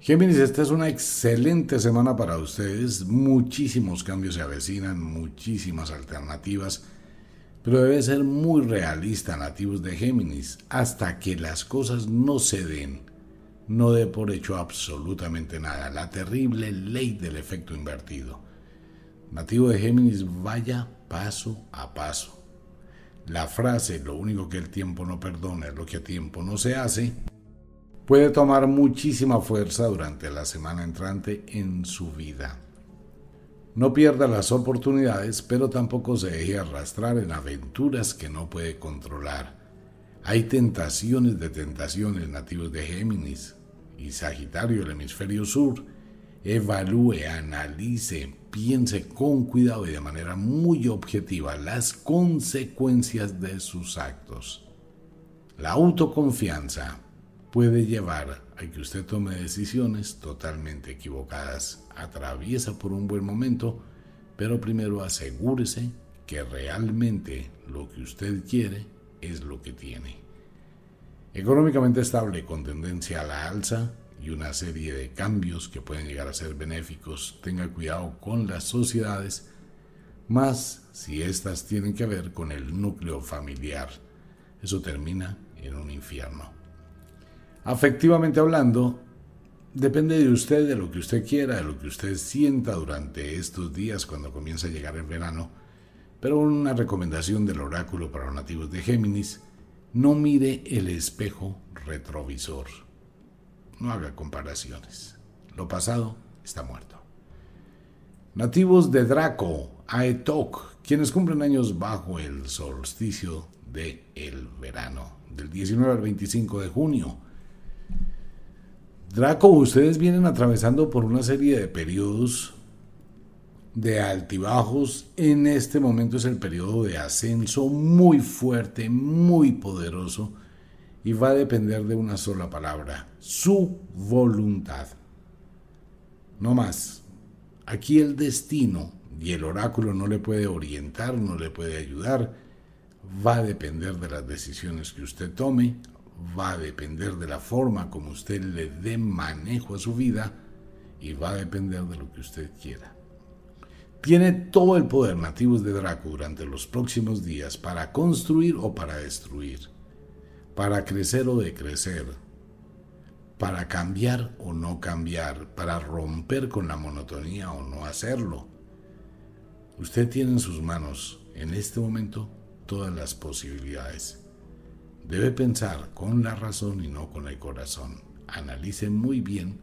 Géminis, esta es una excelente semana para ustedes. Muchísimos cambios se avecinan, muchísimas alternativas pero debe ser muy realista, nativos de Géminis, hasta que las cosas no se den. No dé por hecho absolutamente nada. La terrible ley del efecto invertido. Nativo de Géminis, vaya paso a paso. La frase, lo único que el tiempo no perdona es lo que a tiempo no se hace, puede tomar muchísima fuerza durante la semana entrante en su vida. No pierda las oportunidades, pero tampoco se deje arrastrar en aventuras que no puede controlar. Hay tentaciones de tentaciones nativos de Géminis y Sagitario, el hemisferio sur. Evalúe, analice, piense con cuidado y de manera muy objetiva las consecuencias de sus actos. La autoconfianza puede llevar a que usted tome decisiones totalmente equivocadas. Atraviesa por un buen momento, pero primero asegúrese que realmente lo que usted quiere es lo que tiene. Económicamente estable con tendencia a la alza y una serie de cambios que pueden llegar a ser benéficos. Tenga cuidado con las sociedades, más si éstas tienen que ver con el núcleo familiar. Eso termina en un infierno. Afectivamente hablando, Depende de usted, de lo que usted quiera, de lo que usted sienta durante estos días cuando comienza a llegar el verano. Pero una recomendación del oráculo para los nativos de Géminis, no mire el espejo retrovisor. No haga comparaciones. Lo pasado está muerto. Nativos de Draco, Aetok, quienes cumplen años bajo el solsticio de verano, del 19 al 25 de junio. Draco, ustedes vienen atravesando por una serie de periodos de altibajos. En este momento es el periodo de ascenso muy fuerte, muy poderoso y va a depender de una sola palabra, su voluntad. No más. Aquí el destino y el oráculo no le puede orientar, no le puede ayudar. Va a depender de las decisiones que usted tome, va a depender de la forma como usted le dé manejo a su vida y va a depender de lo que usted quiera. Tiene todo el poder nativos de Draco durante los próximos días para construir o para destruir, para crecer o decrecer, para cambiar o no cambiar, para romper con la monotonía o no hacerlo. Usted tiene en sus manos en este momento todas las posibilidades. Debe pensar con la razón y no con el corazón. Analice muy bien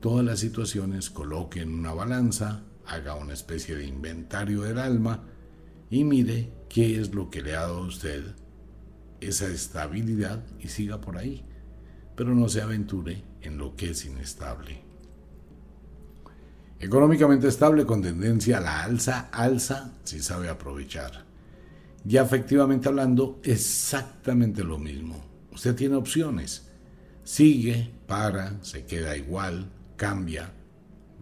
todas las situaciones, coloque en una balanza, haga una especie de inventario del alma y mire qué es lo que le ha dado a usted esa estabilidad y siga por ahí. Pero no se aventure en lo que es inestable. Económicamente estable con tendencia a la alza, alza si sabe aprovechar. Ya efectivamente hablando, exactamente lo mismo. Usted tiene opciones. Sigue, para, se queda igual, cambia.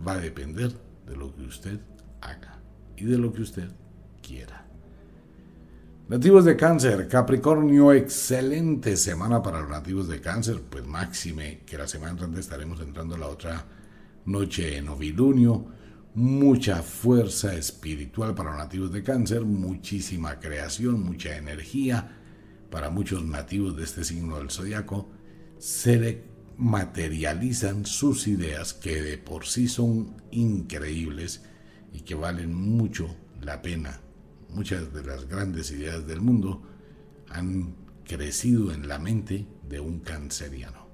Va a depender de lo que usted haga y de lo que usted quiera. Nativos de cáncer, Capricornio, excelente semana para los nativos de cáncer, pues máxime que la semana entrante estaremos entrando la otra noche en novilunio mucha fuerza espiritual para los nativos de cáncer, muchísima creación, mucha energía para muchos nativos de este signo del zodiaco, se materializan sus ideas que de por sí son increíbles y que valen mucho la pena. Muchas de las grandes ideas del mundo han crecido en la mente de un canceriano.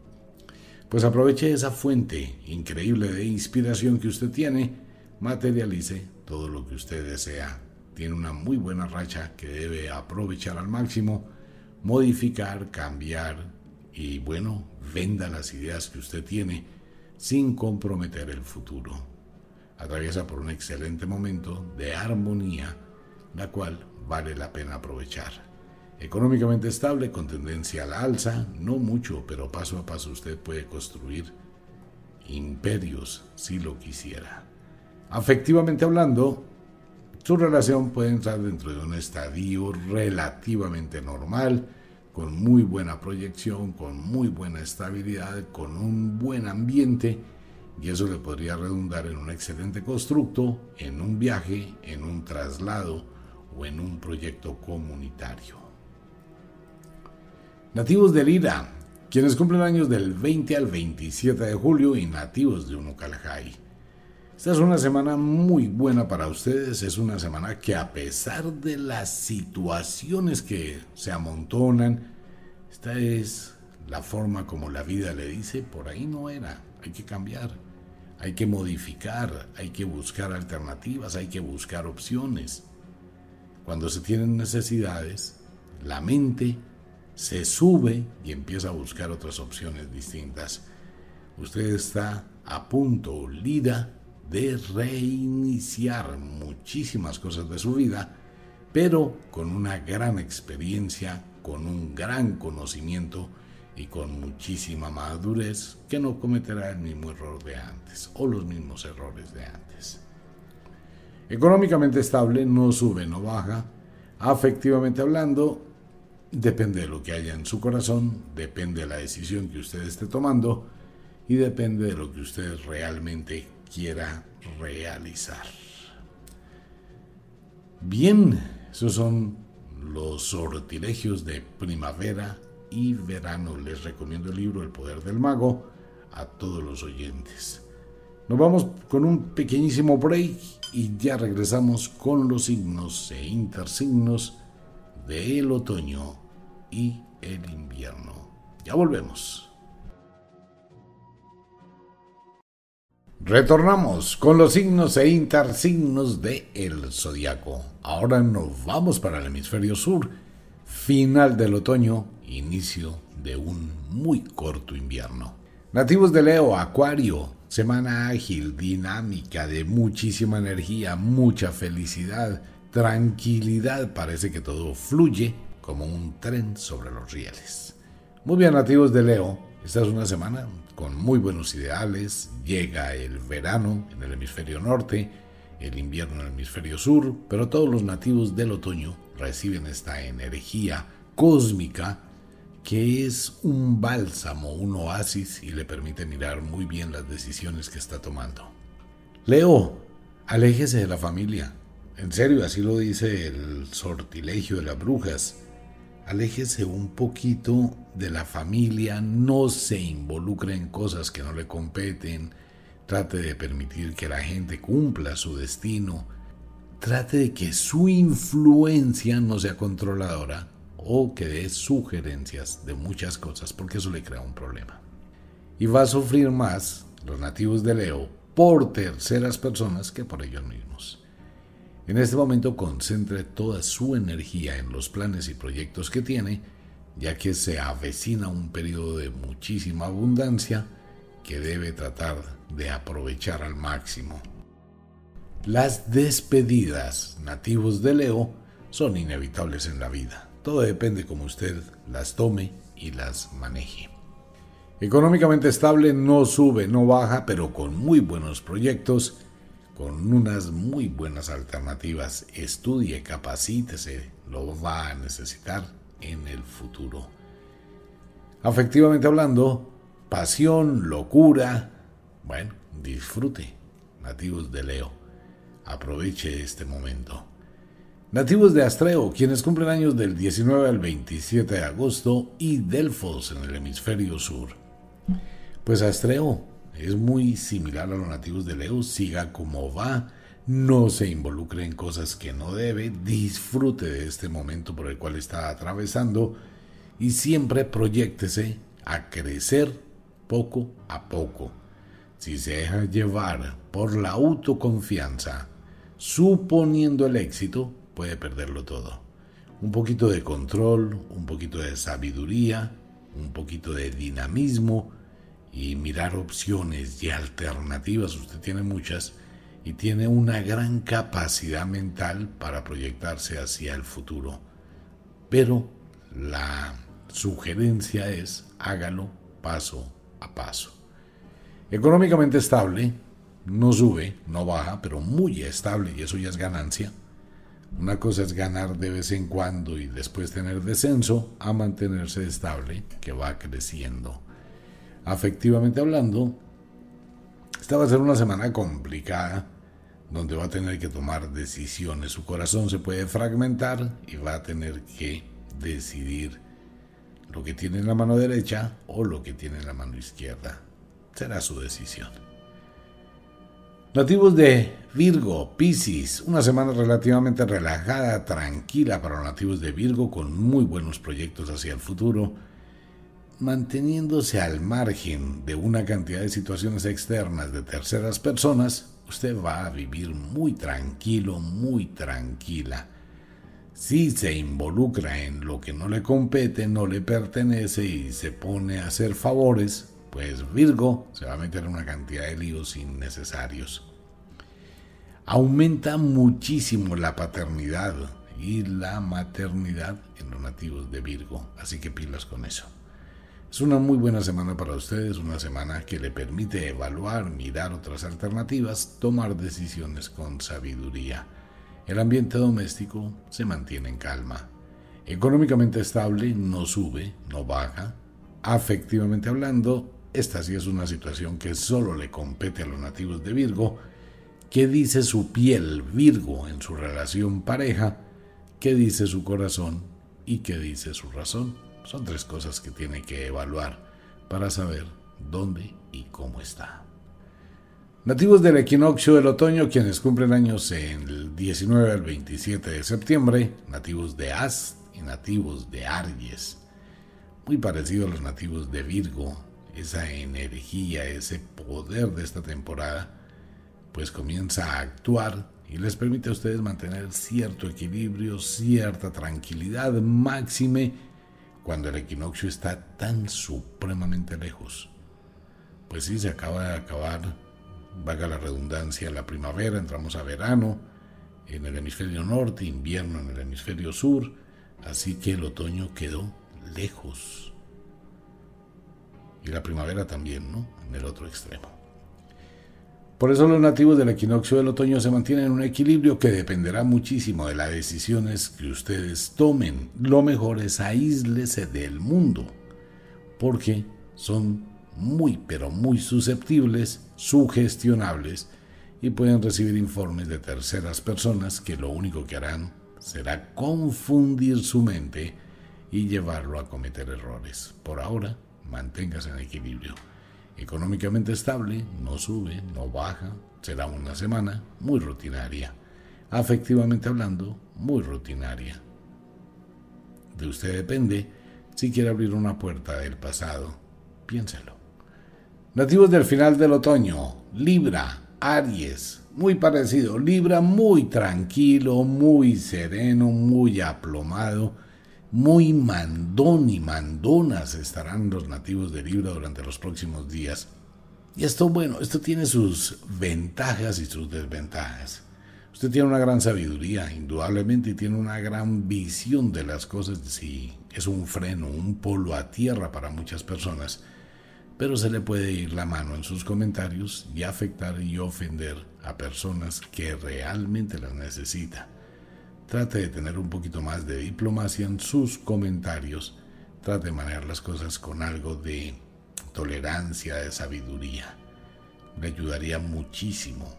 Pues aproveche esa fuente increíble de inspiración que usted tiene materialice todo lo que usted desea. Tiene una muy buena racha que debe aprovechar al máximo, modificar, cambiar y bueno, venda las ideas que usted tiene sin comprometer el futuro. Atraviesa por un excelente momento de armonía, la cual vale la pena aprovechar. Económicamente estable, con tendencia a la alza, no mucho, pero paso a paso usted puede construir imperios si lo quisiera. Afectivamente hablando, su relación puede entrar dentro de un estadio relativamente normal, con muy buena proyección, con muy buena estabilidad, con un buen ambiente, y eso le podría redundar en un excelente constructo, en un viaje, en un traslado o en un proyecto comunitario. Nativos de Lira, quienes cumplen años del 20 al 27 de julio y nativos de Unucalajay. Esta es una semana muy buena para ustedes, es una semana que a pesar de las situaciones que se amontonan, esta es la forma como la vida le dice, por ahí no era, hay que cambiar, hay que modificar, hay que buscar alternativas, hay que buscar opciones. Cuando se tienen necesidades, la mente se sube y empieza a buscar otras opciones distintas. Usted está a punto, lida, de reiniciar muchísimas cosas de su vida, pero con una gran experiencia, con un gran conocimiento y con muchísima madurez que no cometerá el mismo error de antes o los mismos errores de antes. Económicamente estable, no sube, no baja. Afectivamente hablando, depende de lo que haya en su corazón, depende de la decisión que usted esté tomando y depende de lo que usted realmente quiera realizar. Bien, esos son los sortilegios de primavera y verano. Les recomiendo el libro El Poder del Mago. a todos los oyentes. Nos vamos con un pequeñísimo break y ya regresamos con los signos e intersignos del otoño y el invierno. Ya volvemos. Retornamos con los signos e intersignos de el zodiaco. Ahora nos vamos para el hemisferio sur, final del otoño, inicio de un muy corto invierno. Nativos de Leo, Acuario, semana ágil, dinámica, de muchísima energía, mucha felicidad, tranquilidad, parece que todo fluye como un tren sobre los rieles. Muy bien, nativos de Leo, esta es una semana con muy buenos ideales, llega el verano en el hemisferio norte, el invierno en el hemisferio sur, pero todos los nativos del otoño reciben esta energía cósmica que es un bálsamo, un oasis y le permite mirar muy bien las decisiones que está tomando. Leo, aléjese de la familia. En serio, así lo dice el sortilegio de las brujas. Aléjese un poquito de la familia, no se involucre en cosas que no le competen, trate de permitir que la gente cumpla su destino, trate de que su influencia no sea controladora o que dé sugerencias de muchas cosas porque eso le crea un problema. Y va a sufrir más los nativos de Leo por terceras personas que por ellos mismos. En este momento concentre toda su energía en los planes y proyectos que tiene, ya que se avecina un periodo de muchísima abundancia que debe tratar de aprovechar al máximo. Las despedidas nativos de Leo son inevitables en la vida. Todo depende como usted las tome y las maneje. Económicamente estable no sube, no baja, pero con muy buenos proyectos, con unas muy buenas alternativas. Estudie, capacítese, lo va a necesitar en el futuro. Afectivamente hablando, pasión, locura, bueno, disfrute, nativos de Leo. Aproveche este momento. Nativos de Astreo, quienes cumplen años del 19 al 27 de agosto y Delfos en el hemisferio sur. Pues Astreo es muy similar a los nativos de Leo, siga como va, no se involucre en cosas que no debe, disfrute de este momento por el cual está atravesando y siempre proyectese a crecer poco a poco. Si se deja llevar por la autoconfianza, suponiendo el éxito, puede perderlo todo. Un poquito de control, un poquito de sabiduría, un poquito de dinamismo y mirar opciones y alternativas. Usted tiene muchas y tiene una gran capacidad mental para proyectarse hacia el futuro. Pero la sugerencia es hágalo paso a paso. Económicamente estable, no sube, no baja, pero muy estable y eso ya es ganancia. Una cosa es ganar de vez en cuando y después tener descenso a mantenerse estable, que va creciendo. Afectivamente hablando, esta va a ser una semana complicada donde va a tener que tomar decisiones. Su corazón se puede fragmentar y va a tener que decidir lo que tiene en la mano derecha o lo que tiene en la mano izquierda. Será su decisión. Nativos de Virgo, Piscis, una semana relativamente relajada, tranquila para los nativos de Virgo con muy buenos proyectos hacia el futuro, manteniéndose al margen de una cantidad de situaciones externas de terceras personas, usted va a vivir muy tranquilo, muy tranquila. Si se involucra en lo que no le compete, no le pertenece y se pone a hacer favores, pues Virgo se va a meter en una cantidad de líos innecesarios. Aumenta muchísimo la paternidad y la maternidad en los nativos de Virgo, así que pilas con eso. Es una muy buena semana para ustedes, una semana que le permite evaluar, mirar otras alternativas, tomar decisiones con sabiduría. El ambiente doméstico se mantiene en calma. Económicamente estable, no sube, no baja. Afectivamente hablando, esta sí es una situación que solo le compete a los nativos de Virgo. ¿Qué dice su piel Virgo en su relación pareja? ¿Qué dice su corazón? ¿Y qué dice su razón? Son tres cosas que tiene que evaluar para saber dónde y cómo está. Nativos del equinoccio del otoño, quienes cumplen años en el 19 al 27 de septiembre, nativos de Ast y nativos de Aries, muy parecido a los nativos de Virgo, esa energía, ese poder de esta temporada, pues comienza a actuar y les permite a ustedes mantener cierto equilibrio, cierta tranquilidad máxime cuando el equinoccio está tan supremamente lejos. Pues sí, se acaba de acabar vaga la redundancia, la primavera, entramos a verano en el hemisferio norte, invierno en el hemisferio sur, así que el otoño quedó lejos. Y la primavera también, ¿no? En el otro extremo. Por eso los nativos del equinoccio del otoño se mantienen en un equilibrio que dependerá muchísimo de las decisiones que ustedes tomen. Lo mejor es aíslese del mundo, porque son muy pero muy susceptibles, sugestionables y pueden recibir informes de terceras personas que lo único que harán será confundir su mente y llevarlo a cometer errores. Por ahora, manténgase en equilibrio. Económicamente estable, no sube, no baja, será una semana muy rutinaria. Afectivamente hablando, muy rutinaria. De usted depende si quiere abrir una puerta del pasado. Piénselo. Nativos del final del otoño, Libra, Aries, muy parecido. Libra muy tranquilo, muy sereno, muy aplomado, muy mandón y mandonas estarán los nativos de Libra durante los próximos días. Y esto, bueno, esto tiene sus ventajas y sus desventajas. Usted tiene una gran sabiduría, indudablemente, y tiene una gran visión de las cosas. Si es un freno, un polo a tierra para muchas personas pero se le puede ir la mano en sus comentarios y afectar y ofender a personas que realmente las necesita. Trate de tener un poquito más de diplomacia en sus comentarios. Trate de manejar las cosas con algo de tolerancia, de sabiduría. Le ayudaría muchísimo.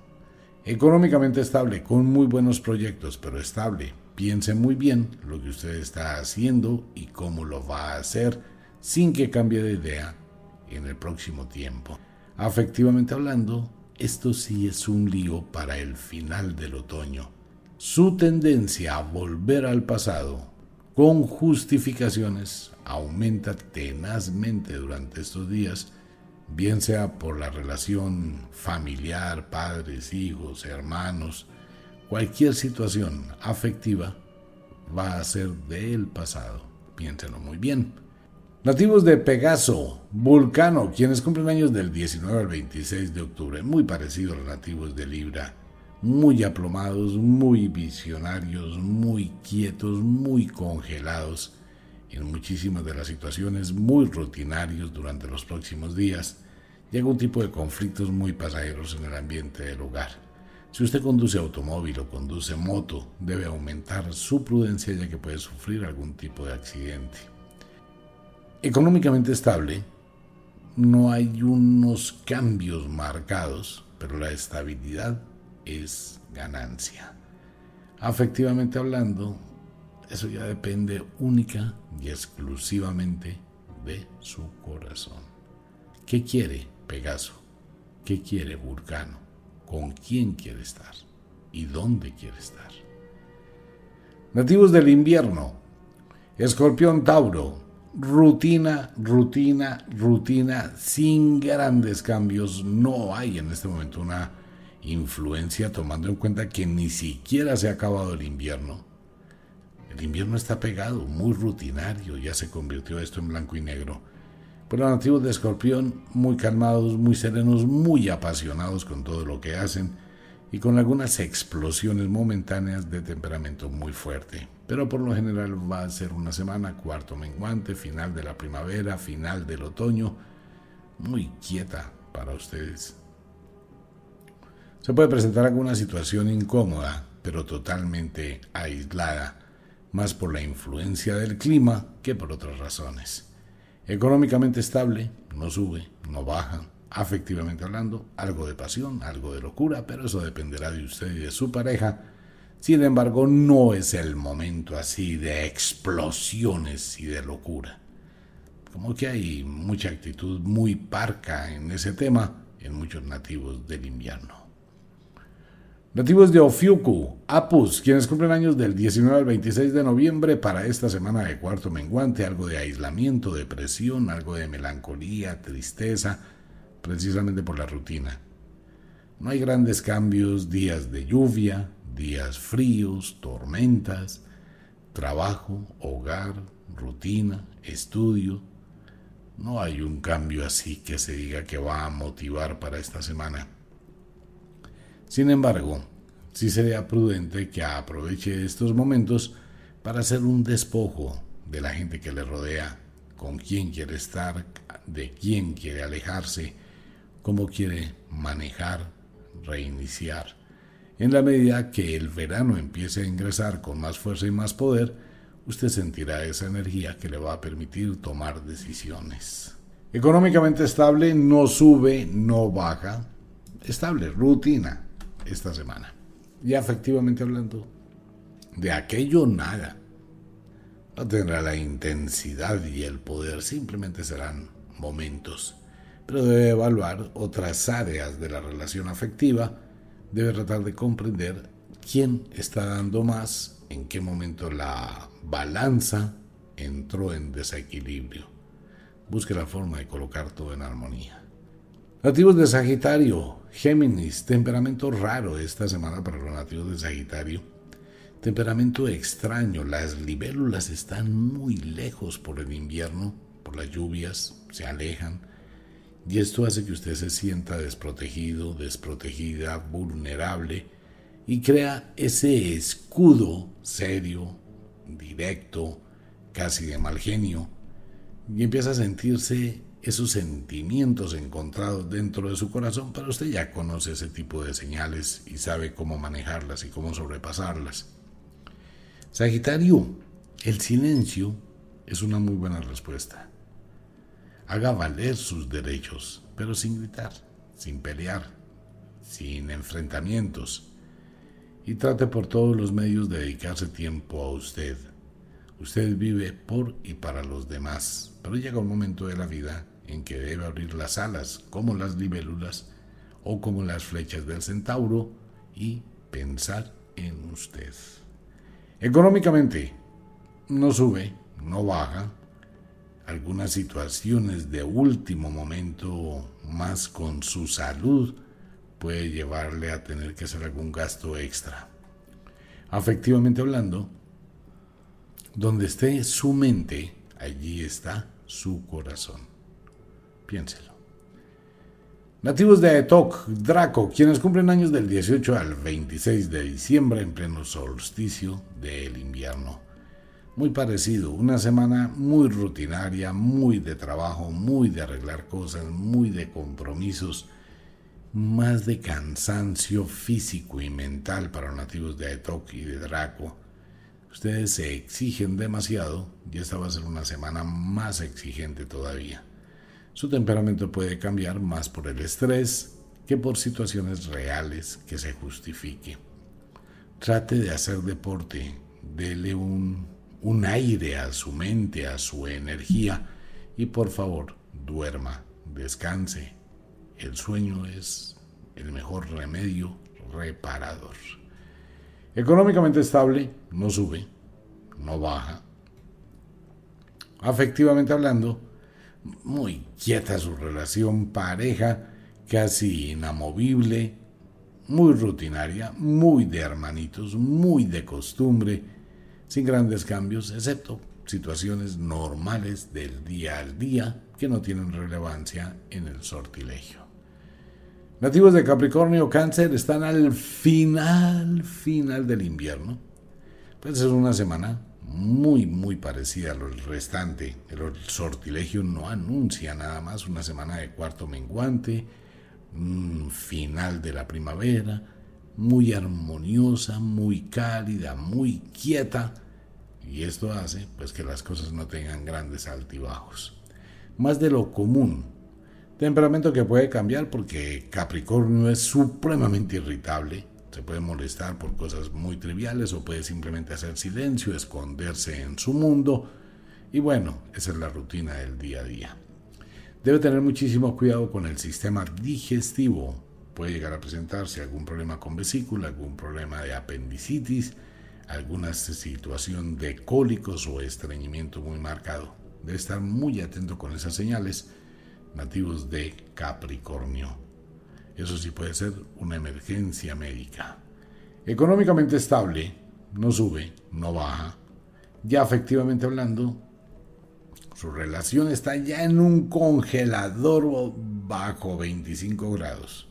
Económicamente estable, con muy buenos proyectos, pero estable. Piense muy bien lo que usted está haciendo y cómo lo va a hacer sin que cambie de idea en el próximo tiempo. Afectivamente hablando, esto sí es un lío para el final del otoño. Su tendencia a volver al pasado con justificaciones aumenta tenazmente durante estos días, bien sea por la relación familiar, padres, hijos, hermanos, cualquier situación afectiva va a ser del pasado. Piénsenlo muy bien. Nativos de Pegaso, Vulcano, quienes cumplen años del 19 al 26 de octubre, muy parecidos a los nativos de Libra, muy aplomados, muy visionarios, muy quietos, muy congelados, en muchísimas de las situaciones muy rutinarios durante los próximos días, llega un tipo de conflictos muy pasajeros en el ambiente del hogar. Si usted conduce automóvil o conduce moto, debe aumentar su prudencia ya que puede sufrir algún tipo de accidente económicamente estable, no hay unos cambios marcados, pero la estabilidad es ganancia. Afectivamente hablando, eso ya depende única y exclusivamente de su corazón. ¿Qué quiere Pegaso? ¿Qué quiere Vulcano? ¿Con quién quiere estar? ¿Y dónde quiere estar? Nativos del invierno. Escorpión Tauro, rutina, rutina, rutina, sin grandes cambios. No hay en este momento una influencia tomando en cuenta que ni siquiera se ha acabado el invierno. El invierno está pegado, muy rutinario, ya se convirtió esto en blanco y negro. Pero los nativos de Escorpión, muy calmados, muy serenos, muy apasionados con todo lo que hacen y con algunas explosiones momentáneas de temperamento muy fuerte pero por lo general va a ser una semana, cuarto menguante, final de la primavera, final del otoño, muy quieta para ustedes. Se puede presentar alguna situación incómoda, pero totalmente aislada, más por la influencia del clima que por otras razones. Económicamente estable, no sube, no baja, afectivamente hablando, algo de pasión, algo de locura, pero eso dependerá de usted y de su pareja sin embargo, no es el momento así de explosiones y de locura. como que hay mucha actitud muy parca en ese tema en muchos nativos del invierno. Nativos de Ofiuku, Apus, quienes cumplen años del 19 al 26 de noviembre para esta semana de cuarto menguante, algo de aislamiento, depresión, algo de melancolía, tristeza, precisamente por la rutina. No hay grandes cambios, días de lluvia, días fríos, tormentas, trabajo, hogar, rutina, estudio. No hay un cambio así que se diga que va a motivar para esta semana. Sin embargo, sí sería prudente que aproveche estos momentos para hacer un despojo de la gente que le rodea, con quién quiere estar, de quién quiere alejarse, cómo quiere manejar, reiniciar. En la medida que el verano empiece a ingresar con más fuerza y más poder, usted sentirá esa energía que le va a permitir tomar decisiones. Económicamente estable, no sube, no baja, estable, rutina esta semana. Y efectivamente hablando, de aquello nada. No tendrá la intensidad y el poder, simplemente serán momentos. Pero debe evaluar otras áreas de la relación afectiva, debe tratar de comprender quién está dando más, en qué momento la balanza entró en desequilibrio. Busque la forma de colocar todo en armonía. Nativos de Sagitario, Géminis, temperamento raro esta semana para los nativos de Sagitario. Temperamento extraño, las libélulas están muy lejos por el invierno, por las lluvias, se alejan. Y esto hace que usted se sienta desprotegido, desprotegida, vulnerable y crea ese escudo serio, directo, casi de mal genio, y empieza a sentirse esos sentimientos encontrados dentro de su corazón, pero usted ya conoce ese tipo de señales y sabe cómo manejarlas y cómo sobrepasarlas. Sagitario, el silencio es una muy buena respuesta. Haga valer sus derechos, pero sin gritar, sin pelear, sin enfrentamientos. Y trate por todos los medios de dedicarse tiempo a usted. Usted vive por y para los demás, pero llega un momento de la vida en que debe abrir las alas como las libélulas o como las flechas del centauro y pensar en usted. Económicamente, no sube, no baja. Algunas situaciones de último momento, más con su salud, puede llevarle a tener que hacer algún gasto extra. Afectivamente hablando, donde esté su mente, allí está su corazón. Piénselo. Nativos de Aetok, Draco, quienes cumplen años del 18 al 26 de diciembre en pleno solsticio del invierno. Muy parecido, una semana muy rutinaria, muy de trabajo, muy de arreglar cosas, muy de compromisos, más de cansancio físico y mental para nativos de Aetok y de Draco. Ustedes se exigen demasiado y esta va a ser una semana más exigente todavía. Su temperamento puede cambiar más por el estrés que por situaciones reales que se justifique. Trate de hacer deporte, dele un, un aire a su mente, a su energía y por favor duerma, descanse. El sueño es el mejor remedio reparador. Económicamente estable, no sube, no baja. Afectivamente hablando, muy quieta su relación pareja, casi inamovible, muy rutinaria, muy de hermanitos, muy de costumbre, sin grandes cambios, excepto situaciones normales del día al día que no tienen relevancia en el sortilegio. Nativos de Capricornio Cáncer están al final, final del invierno. Puede ser una semana muy, muy parecida a lo restante. El sortilegio no anuncia nada más una semana de cuarto menguante, final de la primavera, muy armoniosa, muy cálida, muy quieta. Y esto hace pues que las cosas no tengan grandes altibajos. Más de lo común. Temperamento que puede cambiar porque Capricornio es supremamente irritable se puede molestar por cosas muy triviales o puede simplemente hacer silencio, esconderse en su mundo Y bueno, esa es la rutina del día a día. Debe tener muchísimo cuidado con el sistema digestivo. Puede llegar a presentarse algún problema con vesícula, algún problema de apendicitis, alguna situación de cólicos o estreñimiento muy marcado. Debe estar muy atento con esas señales nativos de Capricornio. Eso sí puede ser una emergencia médica. Económicamente estable, no sube, no baja. Ya efectivamente hablando, su relación está ya en un congelador bajo 25 grados.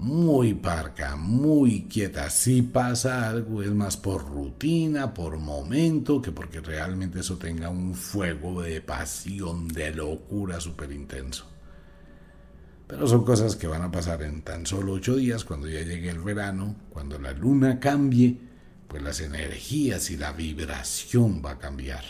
Muy parca, muy quieta. Si pasa algo es más por rutina, por momento, que porque realmente eso tenga un fuego de pasión, de locura súper intenso. Pero son cosas que van a pasar en tan solo ocho días, cuando ya llegue el verano, cuando la luna cambie, pues las energías y la vibración va a cambiar.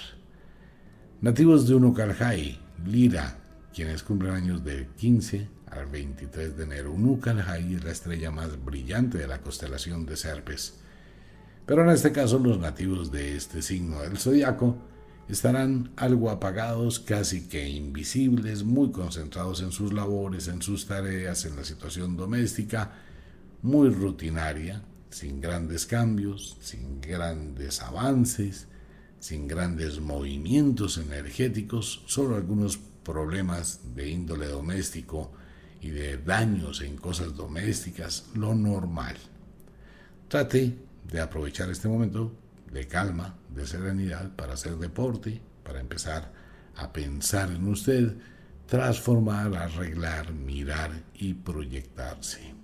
Nativos de Unukalhai, Lira, quienes cumplen años del 15 al 23 de enero. Unukalhai es la estrella más brillante de la constelación de Serpes. Pero en este caso los nativos de este signo del zodiaco estarán algo apagados, casi que invisibles, muy concentrados en sus labores, en sus tareas, en la situación doméstica, muy rutinaria, sin grandes cambios, sin grandes avances, sin grandes movimientos energéticos, solo algunos problemas de índole doméstico y de daños en cosas domésticas, lo normal. Trate de aprovechar este momento de calma, de serenidad para hacer deporte, para empezar a pensar en usted, transformar, arreglar, mirar y proyectarse.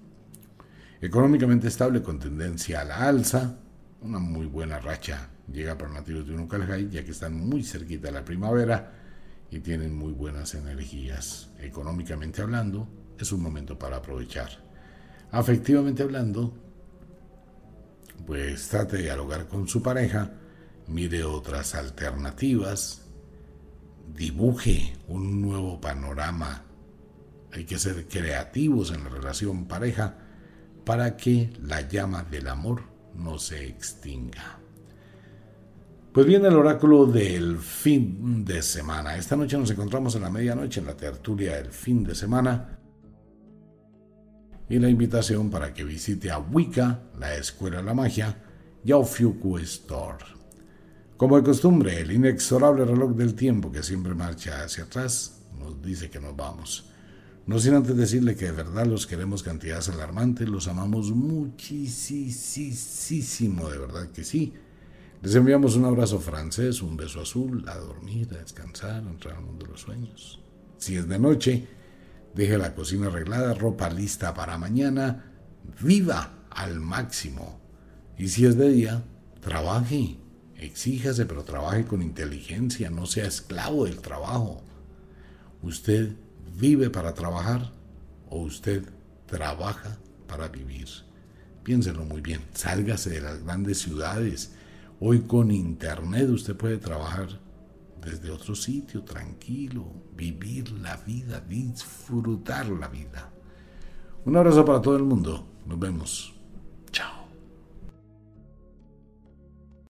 Económicamente estable con tendencia a la alza, una muy buena racha llega para nativos de Unucalhai, ya que están muy cerquita de la primavera y tienen muy buenas energías. Económicamente hablando, es un momento para aprovechar. Afectivamente hablando, pues trate de dialogar con su pareja, mire otras alternativas, dibuje un nuevo panorama. Hay que ser creativos en la relación pareja para que la llama del amor no se extinga. Pues viene el oráculo del fin de semana. Esta noche nos encontramos en la medianoche en la tertulia del fin de semana. Y la invitación para que visite a Wicca, la Escuela de la Magia, y a Ofiuku Store. Como de costumbre, el inexorable reloj del tiempo que siempre marcha hacia atrás nos dice que nos vamos. No sin antes decirle que de verdad los queremos cantidades alarmantes, los amamos muchísimo, de verdad que sí les enviamos un abrazo francés, un beso azul, a dormir, a descansar, a entrar al mundo de los sueños. Si es de noche, deje la cocina arreglada, ropa lista para mañana, viva al máximo. Y si es de día, trabaje, exíjase, pero trabaje con inteligencia, no sea esclavo del trabajo. ¿Usted vive para trabajar o usted trabaja para vivir? Piénselo muy bien, sálgase de las grandes ciudades, Hoy con Internet usted puede trabajar desde otro sitio, tranquilo, vivir la vida, disfrutar la vida. Un abrazo para todo el mundo. Nos vemos.